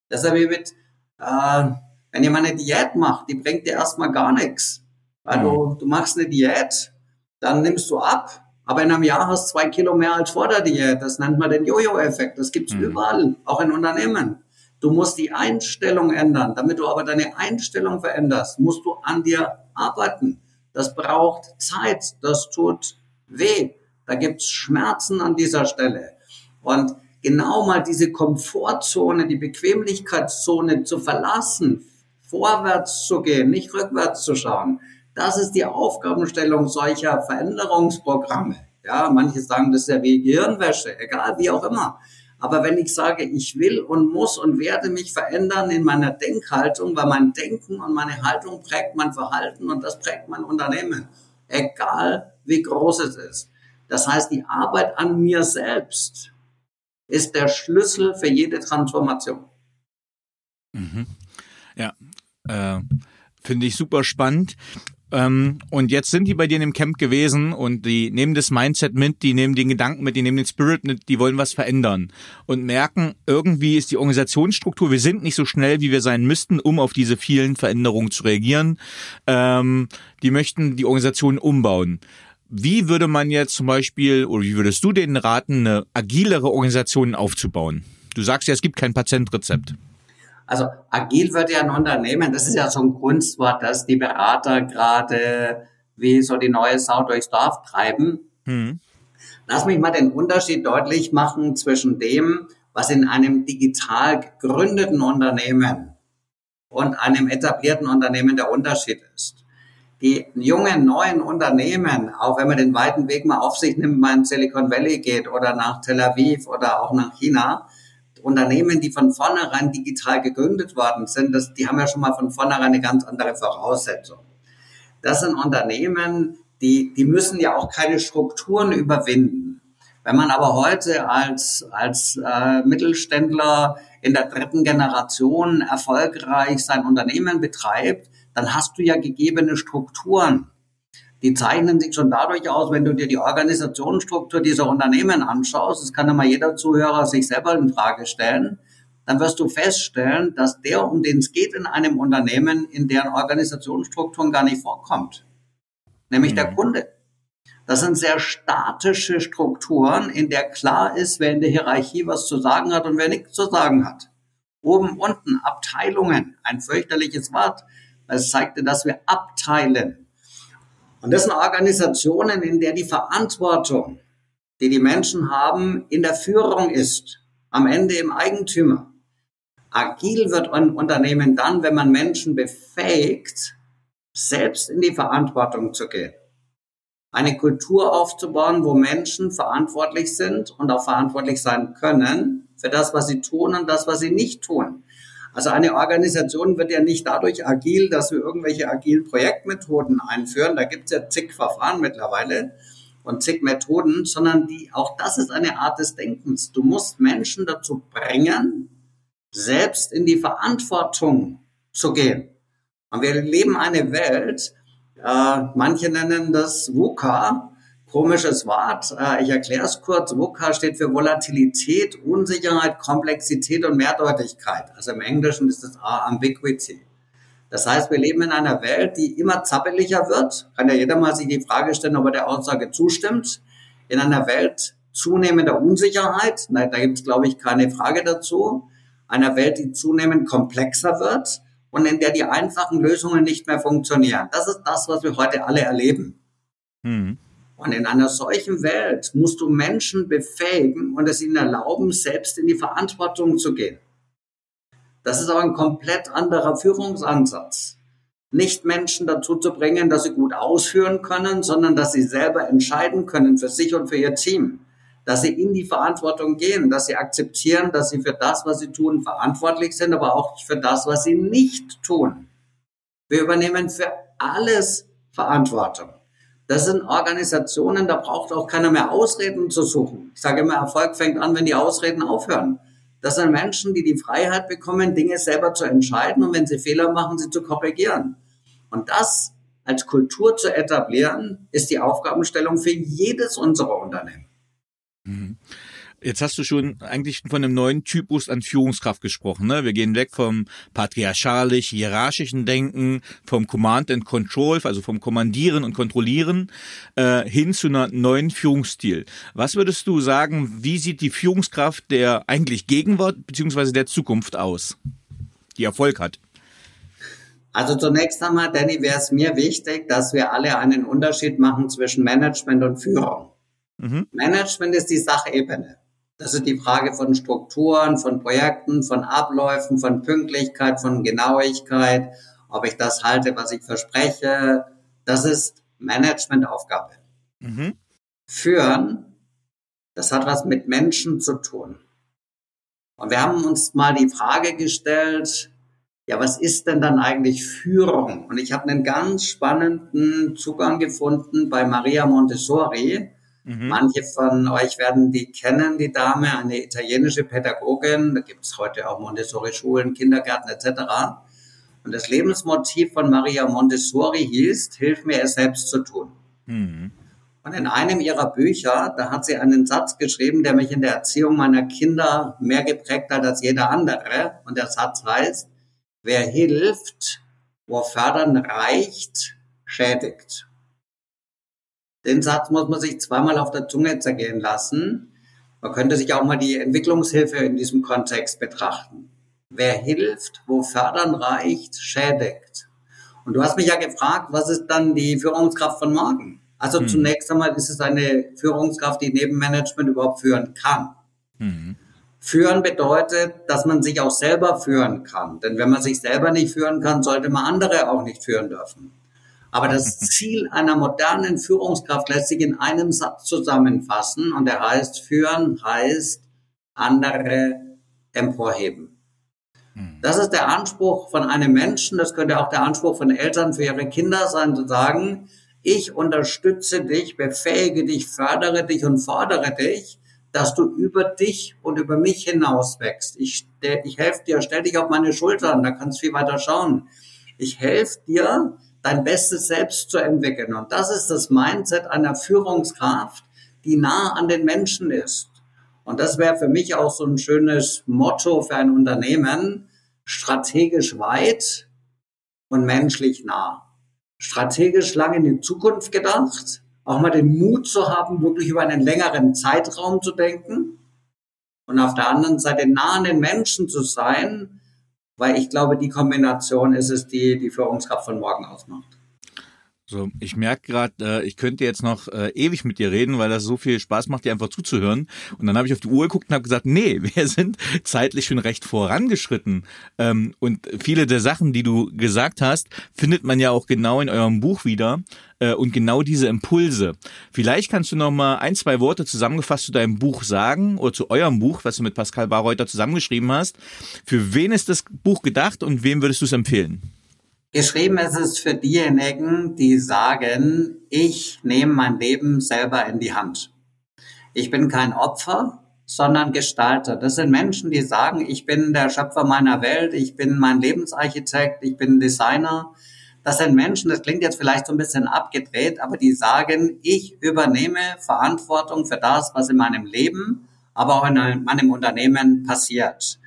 Deshalb wie mit, äh, wenn jemand eine Diät macht, die bringt dir erstmal gar nichts. Weil du, mhm. du machst eine Diät, dann nimmst du ab, aber in einem Jahr hast du zwei Kilo mehr als vor der Diät. Das nennt man den Jojo-Effekt. Das gibt's mhm. überall, auch in Unternehmen. Du musst die Einstellung ändern. Damit du aber deine Einstellung veränderst, musst du an dir arbeiten. Das braucht Zeit. Das tut weh. Da gibt's Schmerzen an dieser Stelle. Und genau mal diese Komfortzone, die Bequemlichkeitszone zu verlassen, vorwärts zu gehen, nicht rückwärts zu schauen. Das ist die Aufgabenstellung solcher Veränderungsprogramme. Ja, manche sagen, das ist ja wie Gehirnwäsche, egal, wie auch immer. Aber wenn ich sage, ich will und muss und werde mich verändern in meiner Denkhaltung, weil mein Denken und meine Haltung prägt mein Verhalten und das prägt mein Unternehmen, egal wie groß es ist. Das heißt, die Arbeit an mir selbst ist der Schlüssel für jede Transformation. Mhm. Äh, finde ich super spannend. Ähm, und jetzt sind die bei dir im Camp gewesen und die nehmen das Mindset mit, die nehmen den Gedanken mit, die nehmen den Spirit mit, die wollen was verändern und merken, irgendwie ist die Organisationsstruktur, wir sind nicht so schnell, wie wir sein müssten, um auf diese vielen Veränderungen zu reagieren. Ähm, die möchten die Organisation umbauen. Wie würde man jetzt zum Beispiel, oder wie würdest du denen raten, eine agilere Organisation aufzubauen? Du sagst ja, es gibt kein Patientrezept. Also agil wird ja ein Unternehmen, das ist ja so ein Kunstwort, dass die Berater gerade wie so die neue Sau durchs Dorf treiben. Hm. Lass mich mal den Unterschied deutlich machen zwischen dem, was in einem digital gegründeten Unternehmen und einem etablierten Unternehmen der Unterschied ist. Die jungen, neuen Unternehmen, auch wenn man den weiten Weg mal auf sich nimmt, mal in Silicon Valley geht oder nach Tel Aviv oder auch nach China, Unternehmen, die von vornherein digital gegründet worden sind, das, die haben ja schon mal von vornherein eine ganz andere Voraussetzung. Das sind Unternehmen, die, die müssen ja auch keine Strukturen überwinden. Wenn man aber heute als, als äh, Mittelständler in der dritten Generation erfolgreich sein Unternehmen betreibt, dann hast du ja gegebene Strukturen. Die zeichnen sich schon dadurch aus, wenn du dir die Organisationsstruktur dieser Unternehmen anschaust, das kann ja mal jeder Zuhörer sich selber in Frage stellen, dann wirst du feststellen, dass der, um den es geht in einem Unternehmen, in deren Organisationsstrukturen gar nicht vorkommt. Nämlich mhm. der Kunde. Das sind sehr statische Strukturen, in der klar ist, wer in der Hierarchie was zu sagen hat und wer nichts zu sagen hat. Oben, unten, Abteilungen, ein fürchterliches Wort. Es zeigte, dass wir abteilen. Und das sind Organisationen, in der die Verantwortung, die die Menschen haben, in der Führung ist, am Ende im Eigentümer. Agil wird ein Unternehmen dann, wenn man Menschen befähigt, selbst in die Verantwortung zu gehen. Eine Kultur aufzubauen, wo Menschen verantwortlich sind und auch verantwortlich sein können für das, was sie tun und das, was sie nicht tun. Also eine Organisation wird ja nicht dadurch agil, dass wir irgendwelche agilen Projektmethoden einführen. Da gibt es ja zig Verfahren mittlerweile und zig Methoden, sondern die, auch das ist eine Art des Denkens. Du musst Menschen dazu bringen, selbst in die Verantwortung zu gehen. Und wir leben eine Welt, äh, manche nennen das VUCA, komisches Wort. Äh, ich erkläre es kurz. VUCA steht für Volatilität, Unsicherheit, Komplexität und Mehrdeutigkeit. Also im Englischen ist es Ambiguity. Das heißt, wir leben in einer Welt, die immer zappeliger wird. Kann ja jeder mal sich die Frage stellen, ob er der Aussage zustimmt. In einer Welt zunehmender Unsicherheit, da gibt es, glaube ich, keine Frage dazu. Einer Welt, die zunehmend komplexer wird und in der die einfachen Lösungen nicht mehr funktionieren. Das ist das, was wir heute alle erleben. Mhm. Und in einer solchen Welt musst du Menschen befähigen und es ihnen erlauben, selbst in die Verantwortung zu gehen. Das ist aber ein komplett anderer Führungsansatz. Nicht Menschen dazu zu bringen, dass sie gut ausführen können, sondern dass sie selber entscheiden können für sich und für ihr Team. Dass sie in die Verantwortung gehen, dass sie akzeptieren, dass sie für das, was sie tun, verantwortlich sind, aber auch für das, was sie nicht tun. Wir übernehmen für alles Verantwortung. Das sind Organisationen, da braucht auch keiner mehr Ausreden zu suchen. Ich sage immer, Erfolg fängt an, wenn die Ausreden aufhören. Das sind Menschen, die die Freiheit bekommen, Dinge selber zu entscheiden und wenn sie Fehler machen, sie zu korrigieren. Und das als Kultur zu etablieren, ist die Aufgabenstellung für jedes unserer Unternehmen. Mhm. Jetzt hast du schon eigentlich von einem neuen Typus an Führungskraft gesprochen. Ne? Wir gehen weg vom patriarchalisch-hierarchischen Denken, vom Command and Control, also vom Kommandieren und Kontrollieren, äh, hin zu einer neuen Führungsstil. Was würdest du sagen, wie sieht die Führungskraft der eigentlich Gegenwart beziehungsweise der Zukunft aus, die Erfolg hat? Also zunächst einmal, Danny, wäre es mir wichtig, dass wir alle einen Unterschied machen zwischen Management und Führung. Mhm. Management ist die Sachebene. Das ist die Frage von Strukturen, von Projekten, von Abläufen, von Pünktlichkeit, von Genauigkeit, ob ich das halte, was ich verspreche. Das ist Managementaufgabe. Mhm. Führen, das hat was mit Menschen zu tun. Und wir haben uns mal die Frage gestellt, ja, was ist denn dann eigentlich Führung? Und ich habe einen ganz spannenden Zugang gefunden bei Maria Montessori. Mhm. Manche von euch werden die kennen, die Dame, eine italienische Pädagogin. Da gibt es heute auch Montessori-Schulen, Kindergärten etc. Und das Lebensmotiv von Maria Montessori hieß, hilf mir es selbst zu tun. Mhm. Und in einem ihrer Bücher, da hat sie einen Satz geschrieben, der mich in der Erziehung meiner Kinder mehr geprägt hat als jeder andere. Und der Satz heißt, wer hilft, wo Fördern reicht, schädigt. Den Satz muss man sich zweimal auf der Zunge zergehen lassen. Man könnte sich auch mal die Entwicklungshilfe in diesem Kontext betrachten. Wer hilft, wo Fördern reicht, schädigt. Und du hast mich ja gefragt, was ist dann die Führungskraft von morgen? Also hm. zunächst einmal ist es eine Führungskraft, die neben Management überhaupt führen kann. Hm. Führen bedeutet, dass man sich auch selber führen kann. Denn wenn man sich selber nicht führen kann, sollte man andere auch nicht führen dürfen. Aber das Ziel einer modernen Führungskraft lässt sich in einem Satz zusammenfassen und der heißt, führen heißt andere emporheben. Hm. Das ist der Anspruch von einem Menschen, das könnte auch der Anspruch von Eltern für ihre Kinder sein, zu sagen, Ich unterstütze dich, befähige dich, fördere dich und fordere dich, dass du über dich und über mich hinaus wächst. Ich, ich helfe dir, stell dich auf meine Schultern, da kannst du viel weiter schauen. Ich helfe dir, dein bestes Selbst zu entwickeln. Und das ist das Mindset einer Führungskraft, die nah an den Menschen ist. Und das wäre für mich auch so ein schönes Motto für ein Unternehmen, strategisch weit und menschlich nah. Strategisch lang in die Zukunft gedacht, auch mal den Mut zu haben, wirklich über einen längeren Zeitraum zu denken und auf der anderen Seite nah an den Menschen zu sein, weil ich glaube, die Kombination ist es, die die Führungskraft von morgen ausmacht. So, ich merke gerade, äh, ich könnte jetzt noch äh, ewig mit dir reden, weil das so viel Spaß macht, dir einfach zuzuhören. Und dann habe ich auf die Uhr geguckt und habe gesagt, nee, wir sind zeitlich schon recht vorangeschritten. Ähm, und viele der Sachen, die du gesagt hast, findet man ja auch genau in eurem Buch wieder. Äh, und genau diese Impulse. Vielleicht kannst du noch mal ein, zwei Worte zusammengefasst zu deinem Buch sagen oder zu eurem Buch, was du mit Pascal Barreuter zusammengeschrieben hast. Für wen ist das Buch gedacht und wem würdest du es empfehlen? Geschrieben ist es für diejenigen, die sagen, ich nehme mein Leben selber in die Hand. Ich bin kein Opfer, sondern Gestalter. Das sind Menschen, die sagen, ich bin der Schöpfer meiner Welt, ich bin mein Lebensarchitekt, ich bin Designer. Das sind Menschen, das klingt jetzt vielleicht so ein bisschen abgedreht, aber die sagen, ich übernehme Verantwortung für das, was in meinem Leben, aber auch in meinem Unternehmen passiert.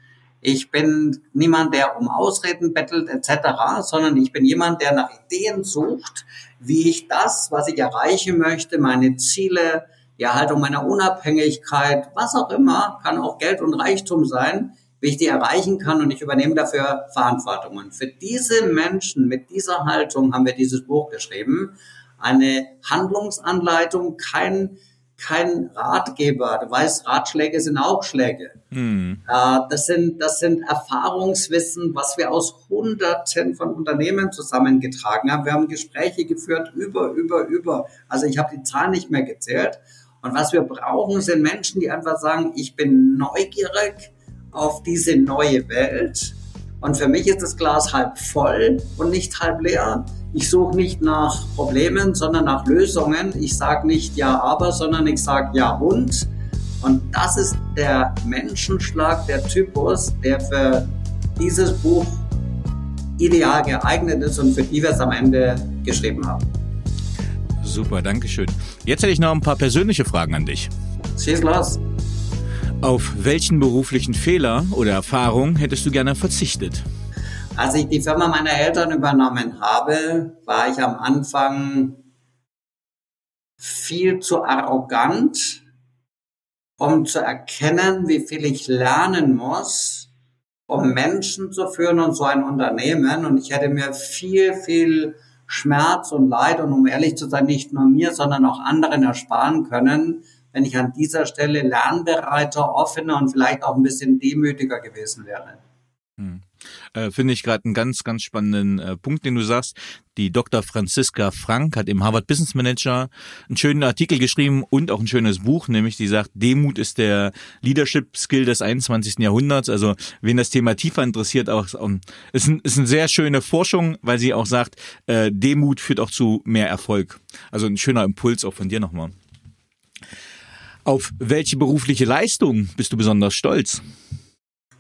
Ich bin niemand, der um Ausreden bettelt etc., sondern ich bin jemand, der nach Ideen sucht, wie ich das, was ich erreichen möchte, meine Ziele, die Erhaltung meiner Unabhängigkeit, was auch immer, kann auch Geld und Reichtum sein, wie ich die erreichen kann und ich übernehme dafür Verantwortung. Und für diese Menschen mit dieser Haltung haben wir dieses Buch geschrieben. Eine Handlungsanleitung, kein kein Ratgeber. Du weißt, Ratschläge sind auch Schläge. Mhm. das, sind, das sind Erfahrungswissen, was wir aus Hunderten von Unternehmen zusammengetragen haben. Wir haben Gespräche geführt über, über, über. Also ich habe die Zahlen nicht mehr gezählt. Und was wir brauchen, sind Menschen, die einfach sagen, ich bin neugierig auf diese neue Welt. Und für mich ist das Glas halb voll und nicht halb leer. Ich suche nicht nach Problemen, sondern nach Lösungen. Ich sage nicht ja, aber, sondern ich sage ja und. Und das ist der Menschenschlag, der Typus, der für dieses Buch ideal geeignet ist und für die wir es am Ende geschrieben haben. Super, danke schön. Jetzt hätte ich noch ein paar persönliche Fragen an dich. Schieß los. Auf welchen beruflichen Fehler oder Erfahrung hättest du gerne verzichtet? Als ich die Firma meiner Eltern übernommen habe, war ich am Anfang viel zu arrogant, um zu erkennen, wie viel ich lernen muss, um Menschen zu führen und so ein Unternehmen. Und ich hätte mir viel, viel Schmerz und Leid und um ehrlich zu sein, nicht nur mir, sondern auch anderen ersparen können, wenn ich an dieser Stelle lernbereiter, offener und vielleicht auch ein bisschen demütiger gewesen wäre. Hm. Äh, Finde ich gerade einen ganz, ganz spannenden äh, Punkt, den du sagst. Die Dr. Franziska Frank hat im Harvard Business Manager einen schönen Artikel geschrieben und auch ein schönes Buch, nämlich die sagt, Demut ist der Leadership Skill des 21. Jahrhunderts. Also wen das Thema tiefer interessiert, auch um, ist, ein, ist eine sehr schöne Forschung, weil sie auch sagt, äh, Demut führt auch zu mehr Erfolg. Also ein schöner Impuls auch von dir nochmal. Auf welche berufliche Leistung bist du besonders stolz?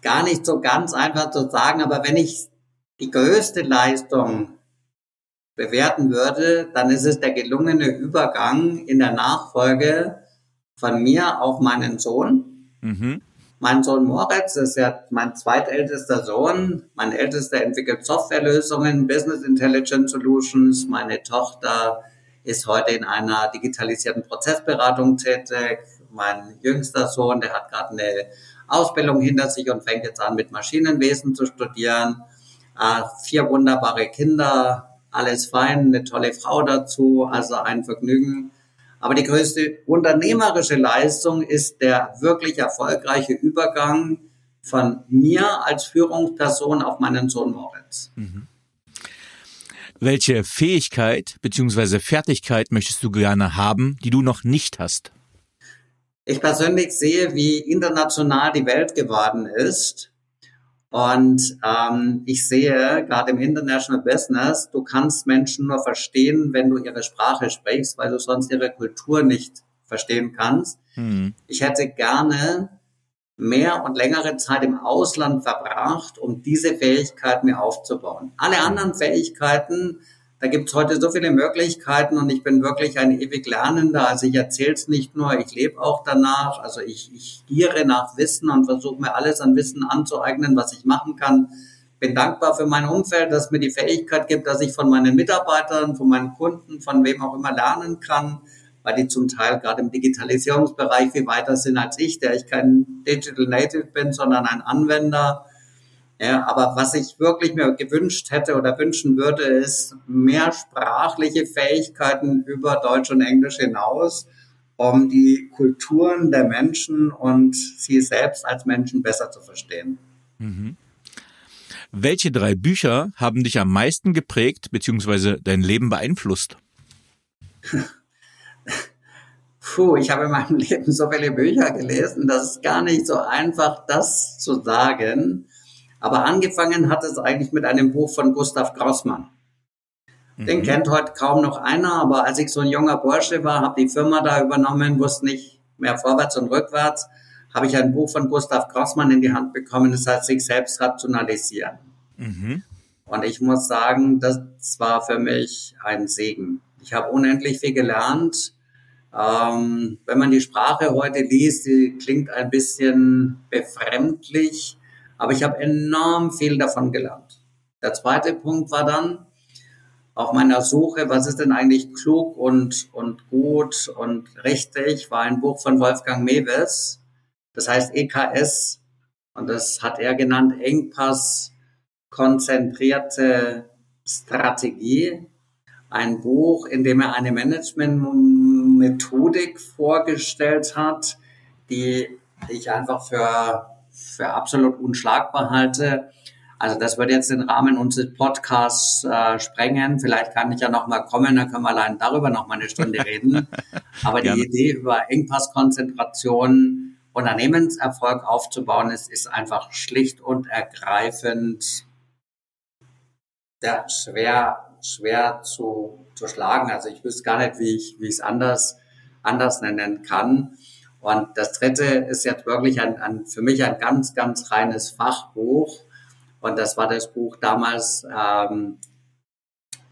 gar nicht so ganz einfach zu sagen, aber wenn ich die größte Leistung bewerten würde, dann ist es der gelungene Übergang in der Nachfolge von mir auf meinen Sohn. Mhm. Mein Sohn Moritz ist ja mein zweitältester Sohn. Mein ältester entwickelt Softwarelösungen, Business Intelligence Solutions. Meine Tochter ist heute in einer digitalisierten Prozessberatung tätig. Mein jüngster Sohn, der hat gerade eine Ausbildung hinter sich und fängt jetzt an, mit Maschinenwesen zu studieren. Äh, vier wunderbare Kinder, alles fein, eine tolle Frau dazu, also ein Vergnügen. Aber die größte unternehmerische Leistung ist der wirklich erfolgreiche Übergang von mir als Führungsperson auf meinen Sohn Moritz. Mhm. Welche Fähigkeit bzw. Fertigkeit möchtest du gerne haben, die du noch nicht hast? Ich persönlich sehe, wie international die Welt geworden ist. Und ähm, ich sehe gerade im International Business, du kannst Menschen nur verstehen, wenn du ihre Sprache sprichst, weil du sonst ihre Kultur nicht verstehen kannst. Mhm. Ich hätte gerne mehr und längere Zeit im Ausland verbracht, um diese Fähigkeit mir aufzubauen. Alle anderen Fähigkeiten da gibt es heute so viele Möglichkeiten und ich bin wirklich ein ewig Lernender. Also ich erzähle es nicht nur, ich lebe auch danach. Also ich, ich giere nach Wissen und versuche mir alles an Wissen anzueignen, was ich machen kann. Bin dankbar für mein Umfeld, das mir die Fähigkeit gibt, dass ich von meinen Mitarbeitern, von meinen Kunden, von wem auch immer lernen kann, weil die zum Teil gerade im Digitalisierungsbereich viel weiter sind als ich, der ich kein Digital Native bin, sondern ein Anwender ja, aber was ich wirklich mir gewünscht hätte oder wünschen würde, ist mehr sprachliche Fähigkeiten über Deutsch und Englisch hinaus, um die Kulturen der Menschen und sie selbst als Menschen besser zu verstehen. Mhm. Welche drei Bücher haben dich am meisten geprägt bzw. dein Leben beeinflusst? Puh, ich habe in meinem Leben so viele Bücher gelesen, das ist gar nicht so einfach, das zu sagen. Aber angefangen hat es eigentlich mit einem Buch von Gustav Grossmann. Den mhm. kennt heute kaum noch einer, aber als ich so ein junger Bursche war, habe die Firma da übernommen, wusste nicht mehr vorwärts und rückwärts, habe ich ein Buch von Gustav Grossmann in die Hand bekommen, das heißt sich selbst rationalisieren. Mhm. Und ich muss sagen, das war für mich ein Segen. Ich habe unendlich viel gelernt. Ähm, wenn man die Sprache heute liest, die klingt ein bisschen befremdlich. Aber ich habe enorm viel davon gelernt. Der zweite Punkt war dann auf meiner Suche, was ist denn eigentlich klug und, und gut und richtig, war ein Buch von Wolfgang Mewes. Das heißt EKS und das hat er genannt Engpass konzentrierte Strategie. Ein Buch, in dem er eine Management-Methodik vorgestellt hat, die ich einfach für für absolut unschlagbar halte. Also das wird jetzt den Rahmen unseres Podcasts äh, sprengen. Vielleicht kann ich ja noch mal kommen, dann können wir allein darüber noch mal eine Stunde reden. Aber die Idee über Engpasskonzentration, Unternehmenserfolg aufzubauen, ist, ist einfach schlicht und ergreifend ja, schwer, schwer zu, zu schlagen. Also ich wüsste gar nicht, wie ich, wie ich es anders, anders nennen kann. Und das dritte ist jetzt wirklich ein, ein, für mich ein ganz, ganz reines Fachbuch. Und das war das Buch damals ähm,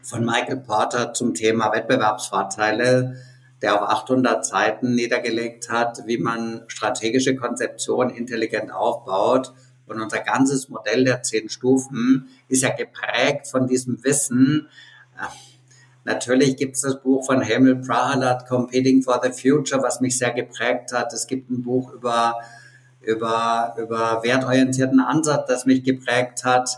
von Michael Porter zum Thema Wettbewerbsvorteile, der auf 800 Seiten niedergelegt hat, wie man strategische Konzeption intelligent aufbaut. Und unser ganzes Modell der zehn Stufen ist ja geprägt von diesem Wissen, Natürlich gibt es das Buch von Hamil Prahalat, Competing for the Future, was mich sehr geprägt hat. Es gibt ein Buch über, über, über wertorientierten Ansatz, das mich geprägt hat.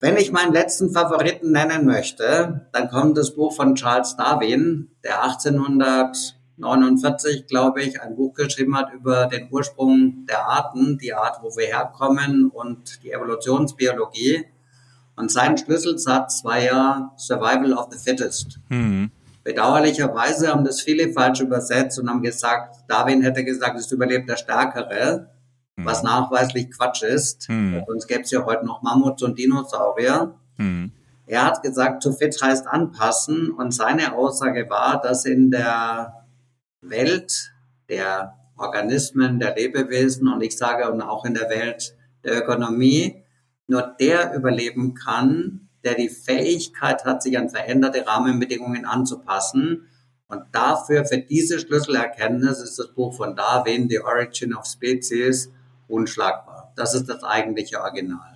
Wenn ich meinen letzten Favoriten nennen möchte, dann kommt das Buch von Charles Darwin, der 1849, glaube ich, ein Buch geschrieben hat über den Ursprung der Arten, die Art, wo wir herkommen und die Evolutionsbiologie. Und sein Schlüsselsatz war ja Survival of the Fittest. Mhm. Bedauerlicherweise haben das viele falsch übersetzt und haben gesagt, Darwin hätte gesagt, es überlebt der Stärkere, mhm. was nachweislich Quatsch ist. Mhm. Sonst gäbe es ja heute noch Mammuts und Dinosaurier. Mhm. Er hat gesagt, zu fit heißt anpassen und seine Aussage war, dass in der Welt der Organismen, der Lebewesen und ich sage und auch in der Welt der Ökonomie nur der überleben kann, der die Fähigkeit hat, sich an veränderte Rahmenbedingungen anzupassen. Und dafür, für diese Schlüsselerkenntnis, ist das Buch von Darwin, The Origin of Species, unschlagbar. Das ist das eigentliche Original.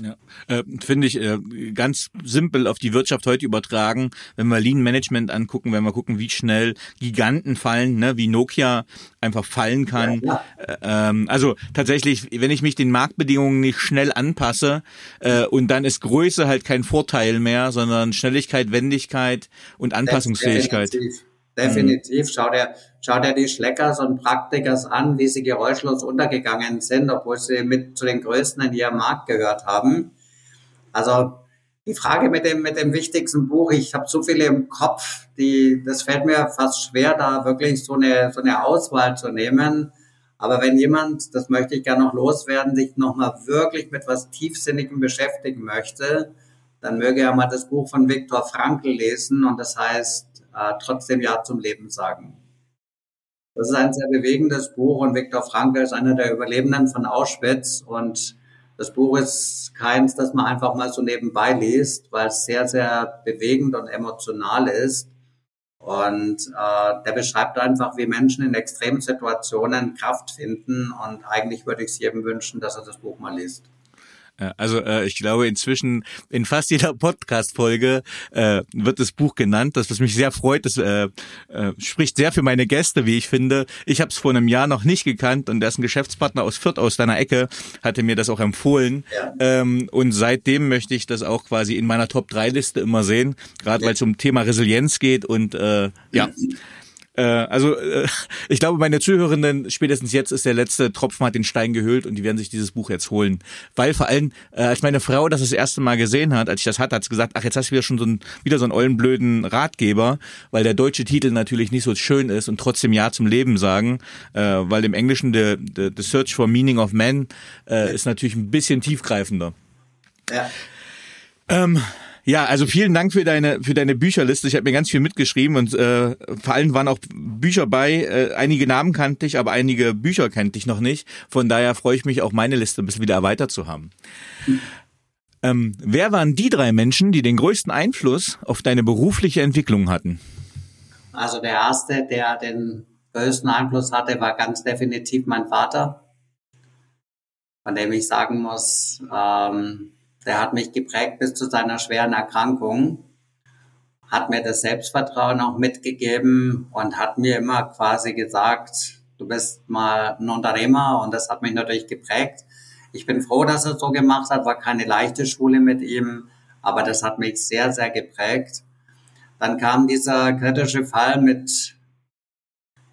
Ja, äh, finde ich äh, ganz simpel auf die Wirtschaft heute übertragen. Wenn wir Lean Management angucken, wenn wir gucken, wie schnell Giganten fallen, ne, wie Nokia einfach fallen kann. Ja, äh, ähm, also tatsächlich, wenn ich mich den Marktbedingungen nicht schnell anpasse äh, und dann ist Größe halt kein Vorteil mehr, sondern Schnelligkeit, Wendigkeit und Anpassungsfähigkeit. Definitiv. Definitiv. Schau dir, schau dir die Schleckers und Praktikers an, wie sie geräuschlos untergegangen sind, obwohl sie mit zu den Größten in ihrem Markt gehört haben. Also die Frage mit dem, mit dem wichtigsten Buch, ich habe so viele im Kopf, die, das fällt mir fast schwer, da wirklich so eine, so eine Auswahl zu nehmen. Aber wenn jemand, das möchte ich gerne noch loswerden, sich nochmal wirklich mit was Tiefsinnigem beschäftigen möchte, dann möge er mal das Buch von Viktor Frankl lesen und das heißt äh, trotzdem Ja zum Leben sagen. Das ist ein sehr bewegendes Buch und Viktor Frankl ist einer der Überlebenden von Auschwitz und das Buch ist keins, das man einfach mal so nebenbei liest, weil es sehr, sehr bewegend und emotional ist. Und äh, der beschreibt einfach, wie Menschen in extremen Situationen Kraft finden. Und eigentlich würde ich es jedem wünschen, dass er das Buch mal liest. Also äh, ich glaube inzwischen in fast jeder Podcast-Folge äh, wird das Buch genannt, das was mich sehr freut. Das äh, äh, spricht sehr für meine Gäste, wie ich finde. Ich habe es vor einem Jahr noch nicht gekannt und dessen Geschäftspartner aus Fürth aus deiner Ecke hatte mir das auch empfohlen. Ja. Ähm, und seitdem möchte ich das auch quasi in meiner Top-3-Liste immer sehen, gerade ja. weil es um Thema Resilienz geht und äh, ja. Äh, also äh, ich glaube, meine Zuhörenden, spätestens jetzt ist der letzte Tropfen hat den Stein gehüllt und die werden sich dieses Buch jetzt holen. Weil vor allem, äh, als meine Frau das das erste Mal gesehen hat, als ich das hatte, hat sie gesagt, ach, jetzt hast du wieder schon so ein, wieder so einen ollen blöden Ratgeber, weil der deutsche Titel natürlich nicht so schön ist und trotzdem Ja zum Leben sagen, äh, weil im Englischen the, the, the Search for Meaning of Man äh, ist natürlich ein bisschen tiefgreifender. Ja. Ähm, ja, also vielen Dank für deine für deine Bücherliste. Ich habe mir ganz viel mitgeschrieben und äh, vor allem waren auch Bücher bei. Äh, einige Namen kannte ich, aber einige Bücher kannte ich noch nicht. Von daher freue ich mich auch meine Liste ein bisschen wieder erweitert zu haben. Ähm, wer waren die drei Menschen, die den größten Einfluss auf deine berufliche Entwicklung hatten? Also der erste, der den größten Einfluss hatte, war ganz definitiv mein Vater, von dem ich sagen muss, ähm, der hat mich geprägt bis zu seiner schweren Erkrankung, hat mir das Selbstvertrauen auch mitgegeben und hat mir immer quasi gesagt, du bist mal ein Unternehmer und das hat mich natürlich geprägt. Ich bin froh, dass er so gemacht hat, war keine leichte Schule mit ihm, aber das hat mich sehr, sehr geprägt. Dann kam dieser kritische Fall mit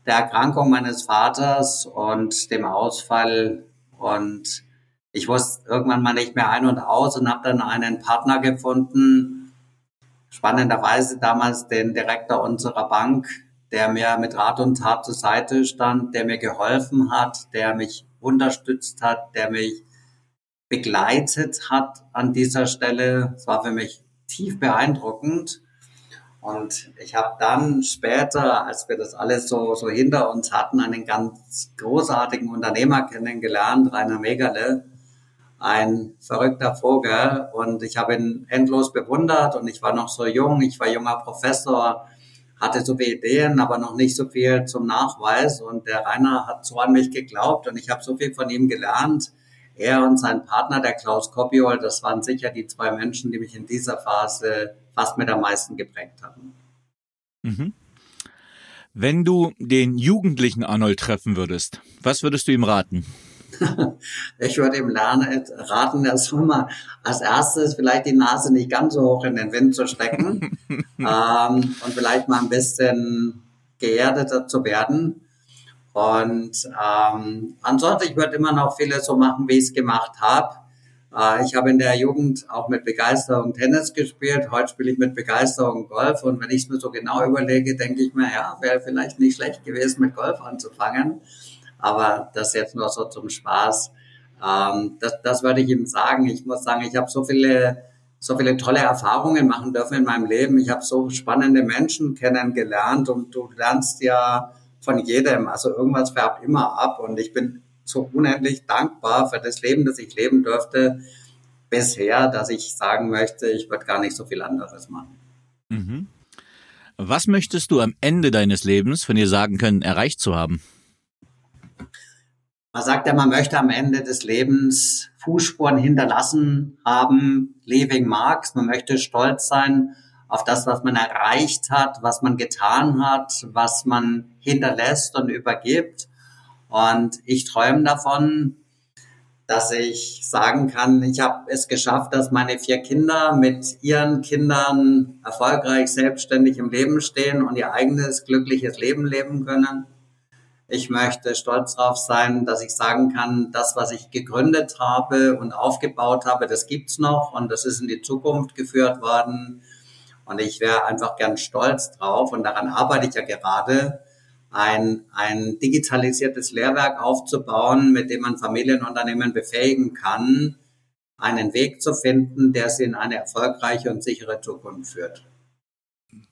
der Erkrankung meines Vaters und dem Ausfall und ich wusste irgendwann mal nicht mehr ein und aus und habe dann einen Partner gefunden, spannenderweise damals den Direktor unserer Bank, der mir mit Rat und Tat zur Seite stand, der mir geholfen hat, der mich unterstützt hat, der mich begleitet hat an dieser Stelle. Es war für mich tief beeindruckend. Und ich habe dann später, als wir das alles so, so hinter uns hatten, einen ganz großartigen Unternehmer kennengelernt, Rainer Megale, ein verrückter Vogel und ich habe ihn endlos bewundert und ich war noch so jung, ich war junger Professor, hatte so viele Ideen, aber noch nicht so viel zum Nachweis und der Rainer hat so an mich geglaubt und ich habe so viel von ihm gelernt. Er und sein Partner, der Klaus Kopiol, das waren sicher die zwei Menschen, die mich in dieser Phase fast mit am meisten geprägt haben. Mhm. Wenn du den jugendlichen Arnold treffen würdest, was würdest du ihm raten? ich würde ihm lernen, raten, erstmal mal als erstes vielleicht die Nase nicht ganz so hoch in den Wind zu stecken ähm, und vielleicht mal ein bisschen geerdeter zu werden. Und ähm, ansonsten, ich würde immer noch vieles so machen, wie ich es gemacht habe. Äh, ich habe in der Jugend auch mit Begeisterung Tennis gespielt. Heute spiele ich mit Begeisterung Golf. Und wenn ich es mir so genau überlege, denke ich mir, ja, wäre vielleicht nicht schlecht gewesen, mit Golf anzufangen. Aber das jetzt nur so zum Spaß. Ähm, das, das würde ich ihm sagen. Ich muss sagen, ich habe so viele, so viele tolle Erfahrungen machen dürfen in meinem Leben. Ich habe so spannende Menschen kennengelernt und du lernst ja von jedem. Also irgendwas färbt immer ab und ich bin so unendlich dankbar für das Leben, das ich leben durfte bisher, dass ich sagen möchte, ich würde gar nicht so viel anderes machen. Mhm. Was möchtest du am Ende deines Lebens von dir sagen können, erreicht zu haben? Man sagt ja, man möchte am Ende des Lebens Fußspuren hinterlassen haben, leaving marks. Man möchte stolz sein auf das, was man erreicht hat, was man getan hat, was man hinterlässt und übergibt. Und ich träume davon, dass ich sagen kann, ich habe es geschafft, dass meine vier Kinder mit ihren Kindern erfolgreich selbstständig im Leben stehen und ihr eigenes glückliches Leben leben können. Ich möchte stolz darauf sein, dass ich sagen kann, das, was ich gegründet habe und aufgebaut habe, das gibt's noch und das ist in die Zukunft geführt worden. Und ich wäre einfach gern stolz drauf und daran arbeite ich ja gerade, ein, ein digitalisiertes Lehrwerk aufzubauen, mit dem man Familienunternehmen befähigen kann, einen Weg zu finden, der sie in eine erfolgreiche und sichere Zukunft führt.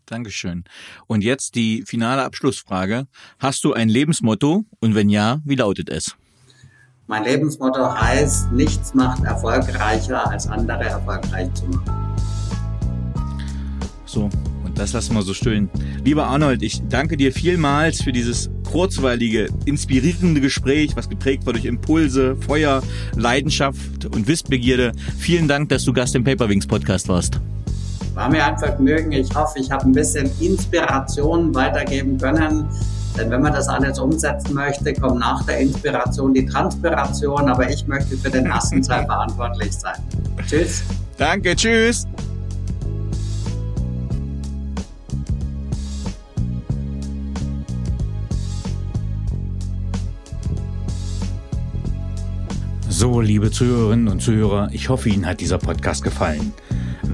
Dankeschön. Und jetzt die finale Abschlussfrage. Hast du ein Lebensmotto? Und wenn ja, wie lautet es? Mein Lebensmotto heißt, nichts macht erfolgreicher, als andere erfolgreich zu machen. So, und das lassen wir so stehen. Lieber Arnold, ich danke dir vielmals für dieses kurzweilige, inspirierende Gespräch, was geprägt war durch Impulse, Feuer, Leidenschaft und Wissbegierde. Vielen Dank, dass du Gast im Paperwings Podcast warst. War mir ein Vergnügen. Ich hoffe, ich habe ein bisschen Inspiration weitergeben können denn wenn man das alles umsetzen möchte, kommt nach der Inspiration die Transpiration, aber ich möchte für den ersten Teil verantwortlich sein. Tschüss. Danke, tschüss. So, liebe Zuhörerinnen und Zuhörer, ich hoffe, Ihnen hat dieser Podcast gefallen.